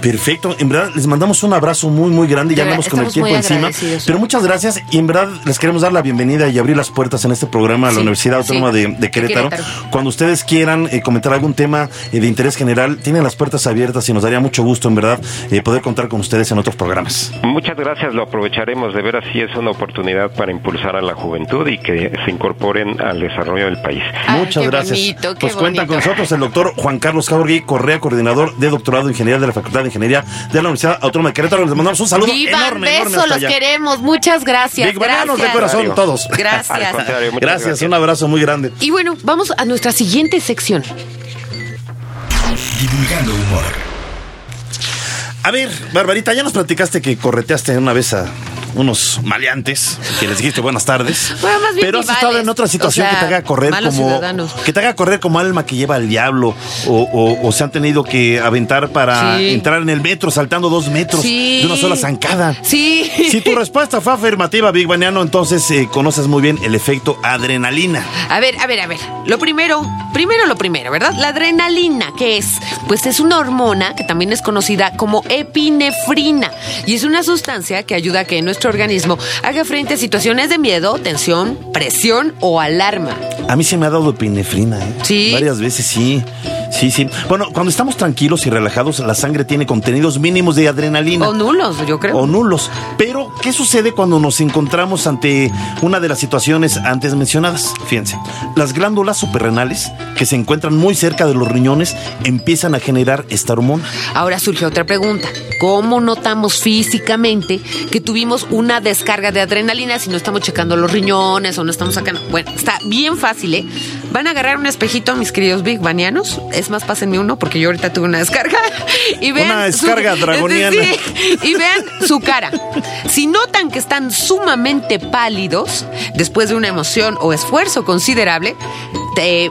Speaker 2: Perfecto. En verdad, les mandamos un abrazo muy, muy grande. Ya andamos con el tiempo encima. Pero muchas gracias. Y en verdad, les queremos dar la bienvenida y abrir las puertas en este programa a la Universidad Autónoma de, Querétaro. Cuando ustedes quieran eh, comentar algún tema eh, de interés general, tienen las puertas abiertas y nos daría mucho gusto, en verdad, eh, poder contar con ustedes en otros programas.
Speaker 8: Muchas gracias. Lo aprovecharemos. De ver así es una oportunidad para impulsar a la juventud y que se incorporen al desarrollo del país.
Speaker 2: Muchas gracias. pues cuenta con nosotros el doctor Juan Carlos Caborgui Correa, coordinador de doctorado en Ingeniería de la Facultad de Ingeniería de la Universidad Autónoma de Querétaro. Les mandamos un saludo
Speaker 3: Viva
Speaker 2: enorme,
Speaker 3: beso, los queremos. Muchas gracias.
Speaker 2: gracias. de corazón todos.
Speaker 3: Gracias.
Speaker 2: gracias. gracias, un abrazo muy grande.
Speaker 3: Y bueno, vamos a nuestra siguiente sección.
Speaker 1: Divulgando humor.
Speaker 2: A ver, Barbarita, ya nos platicaste que correteaste una vez a unos maleantes que les dijiste buenas tardes. pero has estado en otra situación que te haga correr como que te haga correr como alma que lleva al diablo o, se han tenido que aventar para entrar en el metro saltando dos metros de una sola zancada.
Speaker 3: Sí.
Speaker 2: Si tu respuesta fue afirmativa, Big Baniano, entonces eh, conoces muy bien el efecto adrenalina.
Speaker 3: A ver, a ver, a ver. Lo primero, primero lo primero, ¿verdad? La adrenalina, ¿qué es? Pues es una hormona que también es conocida como epinefrina y es una sustancia que ayuda a que nuestro organismo haga frente a situaciones de miedo, tensión, presión o alarma.
Speaker 2: A mí se me ha dado epinefrina, ¿eh?
Speaker 3: Sí.
Speaker 2: Varias veces, sí. Sí, sí. Bueno, cuando estamos tranquilos y relajados, la sangre tiene contenidos mínimos de adrenalina.
Speaker 3: O nulos, yo creo.
Speaker 2: O nulos. Pero, ¿qué sucede cuando nos encontramos ante una de las situaciones antes mencionadas? Fíjense, las glándulas suprarrenales, que se encuentran muy cerca de los riñones, empiezan a generar esta hormona.
Speaker 3: Ahora surge otra pregunta. ¿Cómo notamos físicamente que tuvimos una descarga de adrenalina si no estamos checando los riñones o no estamos sacando? Bueno, está bien fácil, ¿eh? Van a agarrar un espejito, mis queridos Big Banianos es más, pásenme uno porque yo ahorita tuve una descarga. Y vean
Speaker 2: una descarga [LAUGHS] dragoniana.
Speaker 3: y vean su cara. Si notan que están sumamente pálidos después de una emoción o esfuerzo considerable,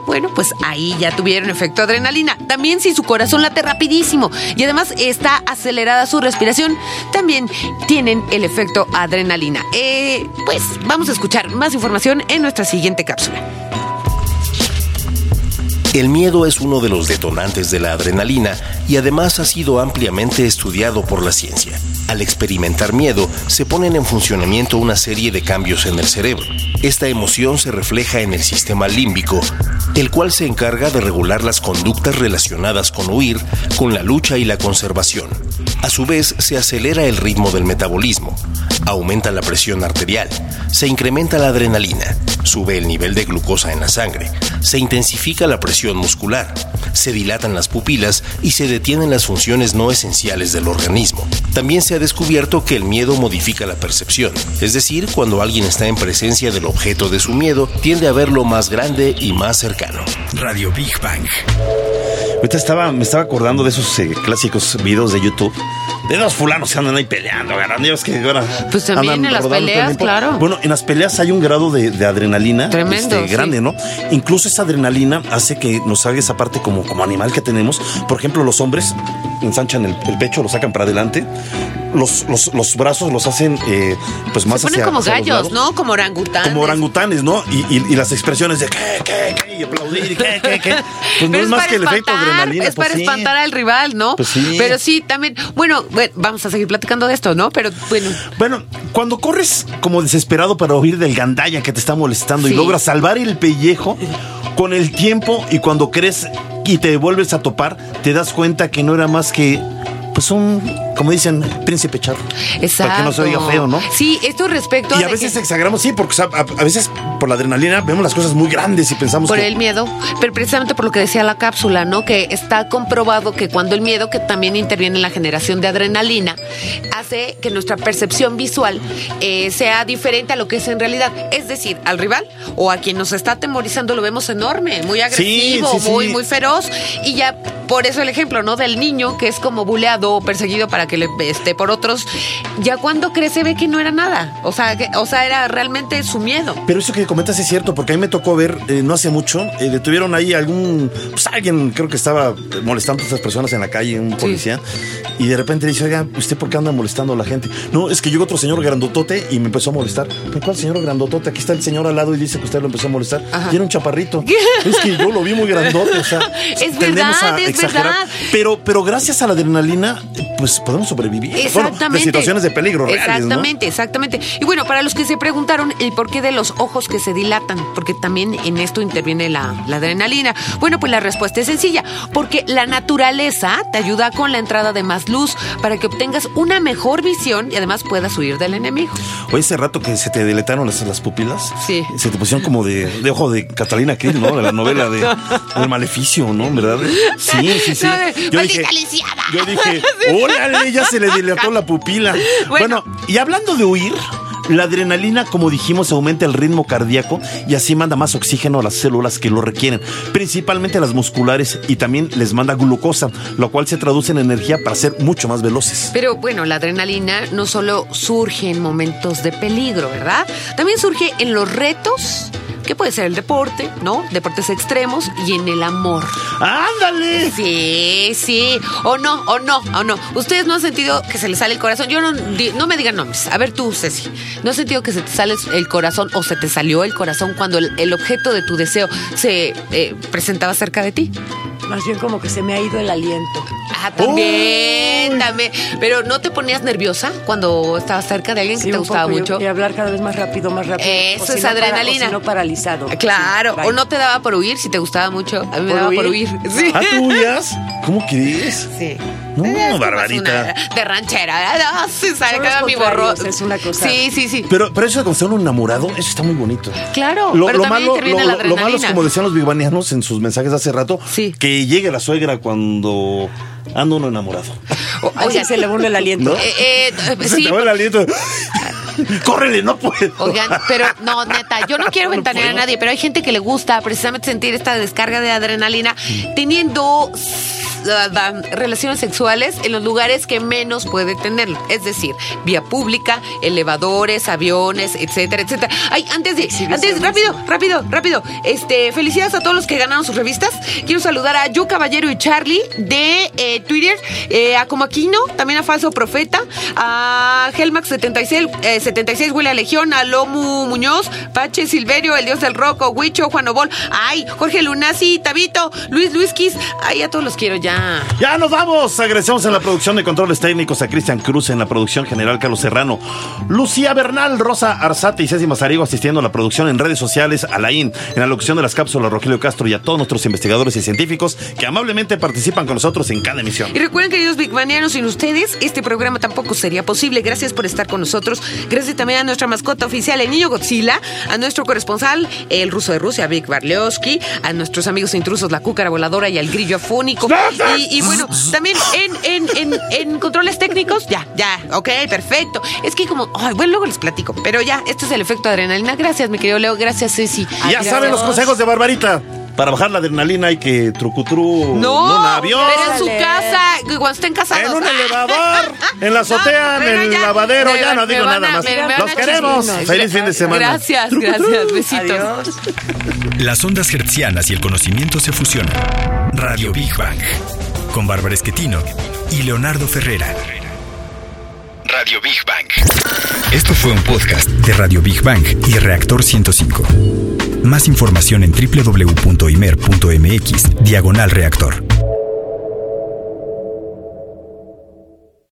Speaker 3: bueno, pues ahí ya tuvieron efecto adrenalina. También si su corazón late rapidísimo y además está acelerada su respiración, también tienen el efecto adrenalina. Eh, pues vamos a escuchar más información en nuestra siguiente cápsula.
Speaker 4: El miedo es uno de los detonantes de la adrenalina y además ha sido ampliamente estudiado por la ciencia. Al experimentar miedo, se ponen en funcionamiento una serie de cambios en el cerebro. Esta emoción se refleja en el sistema límbico, el cual se encarga de regular las conductas relacionadas con huir, con la lucha y la conservación. A su vez, se acelera el ritmo del metabolismo. Aumenta la presión arterial, se incrementa la adrenalina, sube el nivel de glucosa en la sangre, se intensifica la presión muscular, se dilatan las pupilas y se detienen las funciones no esenciales del organismo. También se ha descubierto que el miedo modifica la percepción, es decir, cuando alguien está en presencia del objeto de su miedo, tiende a verlo más grande y más cercano.
Speaker 1: Radio Big Bang.
Speaker 2: Ahorita estaba, me estaba acordando de esos eh, clásicos videos de YouTube. De los fulanos que andan ahí peleando, agarrando. Dios, que ahora
Speaker 3: Pues también
Speaker 2: andan
Speaker 3: en las peleas, claro.
Speaker 2: Bueno, en las peleas hay un grado de, de adrenalina
Speaker 3: Tremendo,
Speaker 2: este,
Speaker 3: sí.
Speaker 2: grande, ¿no? Incluso esa adrenalina hace que nos haga esa parte como, como animal que tenemos. Por ejemplo, los hombres ensanchan el, el pecho, lo sacan para adelante. Los, los, los brazos los hacen eh, pues más
Speaker 3: Se ponen
Speaker 2: hacia-
Speaker 3: como
Speaker 2: hacia
Speaker 3: gallos. ¿no? Como orangutanes.
Speaker 2: Como orangutanes, ¿no? Y, y- y las expresiones de qué, qué, qué, y aplaudir, qué, qué, qué. [LAUGHS] Pues no
Speaker 3: Pero
Speaker 2: es más que el efecto adrenalina.
Speaker 3: Es
Speaker 2: pues
Speaker 3: para
Speaker 2: sí.
Speaker 3: espantar al rival, ¿no?
Speaker 2: Pues sí.
Speaker 3: Pero sí, también. Bueno, bueno, vamos a seguir platicando de esto, ¿no? Pero bueno.
Speaker 2: Bueno, cuando corres como desesperado para huir del gandalla que te está molestando
Speaker 3: Sí.
Speaker 2: y logras salvar el pellejo, con el tiempo y cuando crees y te vuelves a topar, te das cuenta que no era más que, pues un, como dicen, príncipe charro.
Speaker 3: Exacto.
Speaker 2: Para que no se oiga feo, ¿no?
Speaker 3: Sí, esto respecto
Speaker 2: Y a veces
Speaker 3: que-
Speaker 2: exageramos, sí, porque o sea, a, a veces por la adrenalina vemos las cosas muy grandes y pensamos
Speaker 3: por
Speaker 2: que...
Speaker 3: el miedo, pero precisamente por lo que decía la cápsula, ¿no? Que está comprobado que cuando el miedo, que también interviene en la generación de adrenalina, hace que nuestra percepción visual eh, sea diferente a lo que es en realidad. Es decir, al rival o a quien nos está atemorizando lo vemos enorme, muy agresivo,
Speaker 2: sí, sí.
Speaker 3: muy, muy feroz. Y ya por eso el ejemplo, ¿no? Del niño que es como buleado o perseguido para que le esté por otros, ya cuando crece ve que no era nada. O sea, que, o sea, era realmente su miedo.
Speaker 2: Pero eso que comentas es cierto, porque a mí me tocó ver eh, no hace mucho, eh, detuvieron ahí algún, pues alguien creo que estaba molestando a estas personas en la calle, un policía, y de repente dice, oiga, ¿usted por qué anda molestando a la gente? No, es que llegó otro señor grandotote y me empezó a molestar. ¿Pero cuál señor grandotote? Aquí está el señor al lado y dice que usted lo empezó a molestar. Y era un chaparrito. [LAUGHS] es que yo lo vi muy grandote, o sea,
Speaker 3: Es verdad,
Speaker 2: a
Speaker 3: es
Speaker 2: exagerar.
Speaker 3: verdad.
Speaker 2: Pero, pero gracias a la adrenalina, pues podemos sobrevivir. Bueno,
Speaker 3: Exactamente.
Speaker 2: de situaciones de peligro reales, ¿no?
Speaker 3: Exactamente, exactamente. Y bueno, para los que se preguntaron el porqué de los ojos que se dilatan, porque también en esto interviene la, la adrenalina. Bueno, pues la respuesta es sencilla, porque la naturaleza te ayuda con la entrada de más luz para que obtengas una mejor visión y además puedas huir del enemigo.
Speaker 2: Oye, ese rato que se te dilataron las, las pupilas,
Speaker 3: Sí.
Speaker 2: se te pusieron como de, de ojo de Catalina Krill, ¿no? De la novela de [LAUGHS] El Maleficio, ¿no? ¿Verdad? Sí, sí, sí.
Speaker 3: No, de, "Maldita lisiada".
Speaker 2: yo dije, [LAUGHS] órale, ya se le dilató la pupila.
Speaker 3: Bueno.
Speaker 2: Bueno, y hablando de huir, la adrenalina, como dijimos, aumenta el ritmo cardíaco y así manda más oxígeno a las células que lo requieren, principalmente las musculares, y también les manda glucosa, lo cual se traduce en energía para ser mucho más veloces.
Speaker 3: Pero bueno, la adrenalina no solo surge en momentos de peligro, ¿verdad? También surge en los retos, que puede ser el deporte, ¿no? Deportes extremos y en el amor.
Speaker 2: ¡Ándale!
Speaker 3: Sí, sí. O no, o no, o no. Ustedes no han sentido que se les sale el corazón. Yo no, no me digan nombres. A ver tú, Ceci. ¿No has sentido que se te sale el corazón o se te salió el corazón cuando el, el objeto de tu deseo se eh, presentaba cerca de ti?
Speaker 7: Más bien como que se me ha ido el aliento.
Speaker 3: Ah, también, también. Pero ¿no te ponías nerviosa cuando estabas cerca de alguien que te
Speaker 7: un
Speaker 3: gustaba
Speaker 7: poco,
Speaker 3: mucho?
Speaker 7: Y hablar cada vez más rápido, más rápido.
Speaker 3: Eso
Speaker 7: O si
Speaker 3: es
Speaker 7: no para-
Speaker 3: adrenalina.
Speaker 7: o si no paralizado.
Speaker 3: Claro,
Speaker 7: Sí,
Speaker 3: o no te daba por huir si te gustaba mucho. A mí me
Speaker 7: ¿Por
Speaker 3: daba por
Speaker 7: huir?
Speaker 3: Sí.
Speaker 2: ¿Ah, tuyas? ¿Cómo crees?
Speaker 3: Sí.
Speaker 2: No,
Speaker 3: Es que
Speaker 2: Barbarita.
Speaker 3: De ranchera. Ah, se sale cada mi borro.
Speaker 7: es una cosa.
Speaker 3: Sí, sí, sí.
Speaker 2: Pero, pero eso de cuando uno enamorado, eso está muy bonito.
Speaker 3: Claro,
Speaker 2: Lo,
Speaker 3: pero
Speaker 2: lo
Speaker 3: también
Speaker 2: malo, lo-
Speaker 3: la
Speaker 2: lo- lo malo es como decían los bigbanianos en sus mensajes hace rato,
Speaker 3: Sí.
Speaker 2: que llegue la suegra cuando anda uno enamorado.
Speaker 7: Así
Speaker 3: Oigan,
Speaker 7: se le vuelve el aliento.
Speaker 2: ¿No?
Speaker 3: eh, eh, [LAUGHS]
Speaker 2: Se
Speaker 3: sí,
Speaker 2: te va el aliento. [LAUGHS] Córrele, no puedo.
Speaker 3: Oigan, pero no, neta, yo no quiero [LAUGHS]
Speaker 2: No
Speaker 3: ventanear a nadie, pero hay gente que le gusta precisamente sentir esta descarga de adrenalina teniendo relaciones sexuales en los lugares que menos puede tenerlo. Es decir, vía pública, elevadores, aviones, etcétera, etcétera. Ay, antes de, antes, rápido, rápido, rápido. Este, felicidades a todos los que ganaron sus revistas. Quiero saludar a Yu Caballero y Charlie de eh, Twitter, eh, a Comaquino, también a Falso Profeta, a Helmax 76, eh, 76 Huele a Legión, a Lomu Muñoz, Pache Silverio, el dios del roco, Huicho, Juan Obol, ay, Jorge Lunasi, Tabito, Luis Luisquis, ay, a todos los quiero ya. Ya.
Speaker 2: Ya nos vamos. Agradecemos en la producción de controles técnicos a Cristian Cruz, en la producción general Carlos Serrano, Lucía Bernal, Rosa Arzate y Ceci Mazarigo asistiendo a la producción en redes sociales, a la IN, en la locución de las cápsulas Rogelio Castro y a todos nuestros investigadores y científicos que amablemente participan con nosotros en cada emisión.
Speaker 3: Y recuerden, queridos Big Banianos, sin ustedes este programa tampoco sería posible. Gracias por estar con nosotros. Gracias también a nuestra mascota oficial, el niño Godzilla, a nuestro corresponsal, el ruso de Rusia, Vic Barleowski, a nuestros amigos intrusos, la cúcara voladora y el grillo afónico. Y, y bueno, también en, en, en, en controles técnicos, ya, ya, ok, perfecto. Es que como, ay, bueno, luego les platico, pero ya, este es el efecto adrenalina. Gracias, mi querido Leo, gracias, Ceci.
Speaker 2: Ya
Speaker 3: Gracias.
Speaker 2: saben los consejos de Barbarita. Para bajar la adrenalina hay que trucutru
Speaker 3: No,
Speaker 2: en un avión.
Speaker 3: pero en su casa, cuando estén casados.
Speaker 2: En un [LAUGHS] elevador, en la azotea, en el
Speaker 3: ya,
Speaker 2: lavadero, ya
Speaker 3: van-
Speaker 2: no digo nada
Speaker 3: a-
Speaker 2: más.
Speaker 3: me
Speaker 2: Los queremos.
Speaker 3: chisminos.
Speaker 2: Feliz fin de semana.
Speaker 3: Gracias,
Speaker 2: Trucutru.
Speaker 3: gracias, besitos.
Speaker 7: Adiós.
Speaker 1: Las ondas hertzianas y el conocimiento se fusionan. Radio Big Bang. Con Bárbara Esquetino y Leonardo Ferrera. Radio Big Bang. Esto fue un podcast de Radio Big Bang y Reactor 105. Más información en www.imer.mx, diagonal reactor.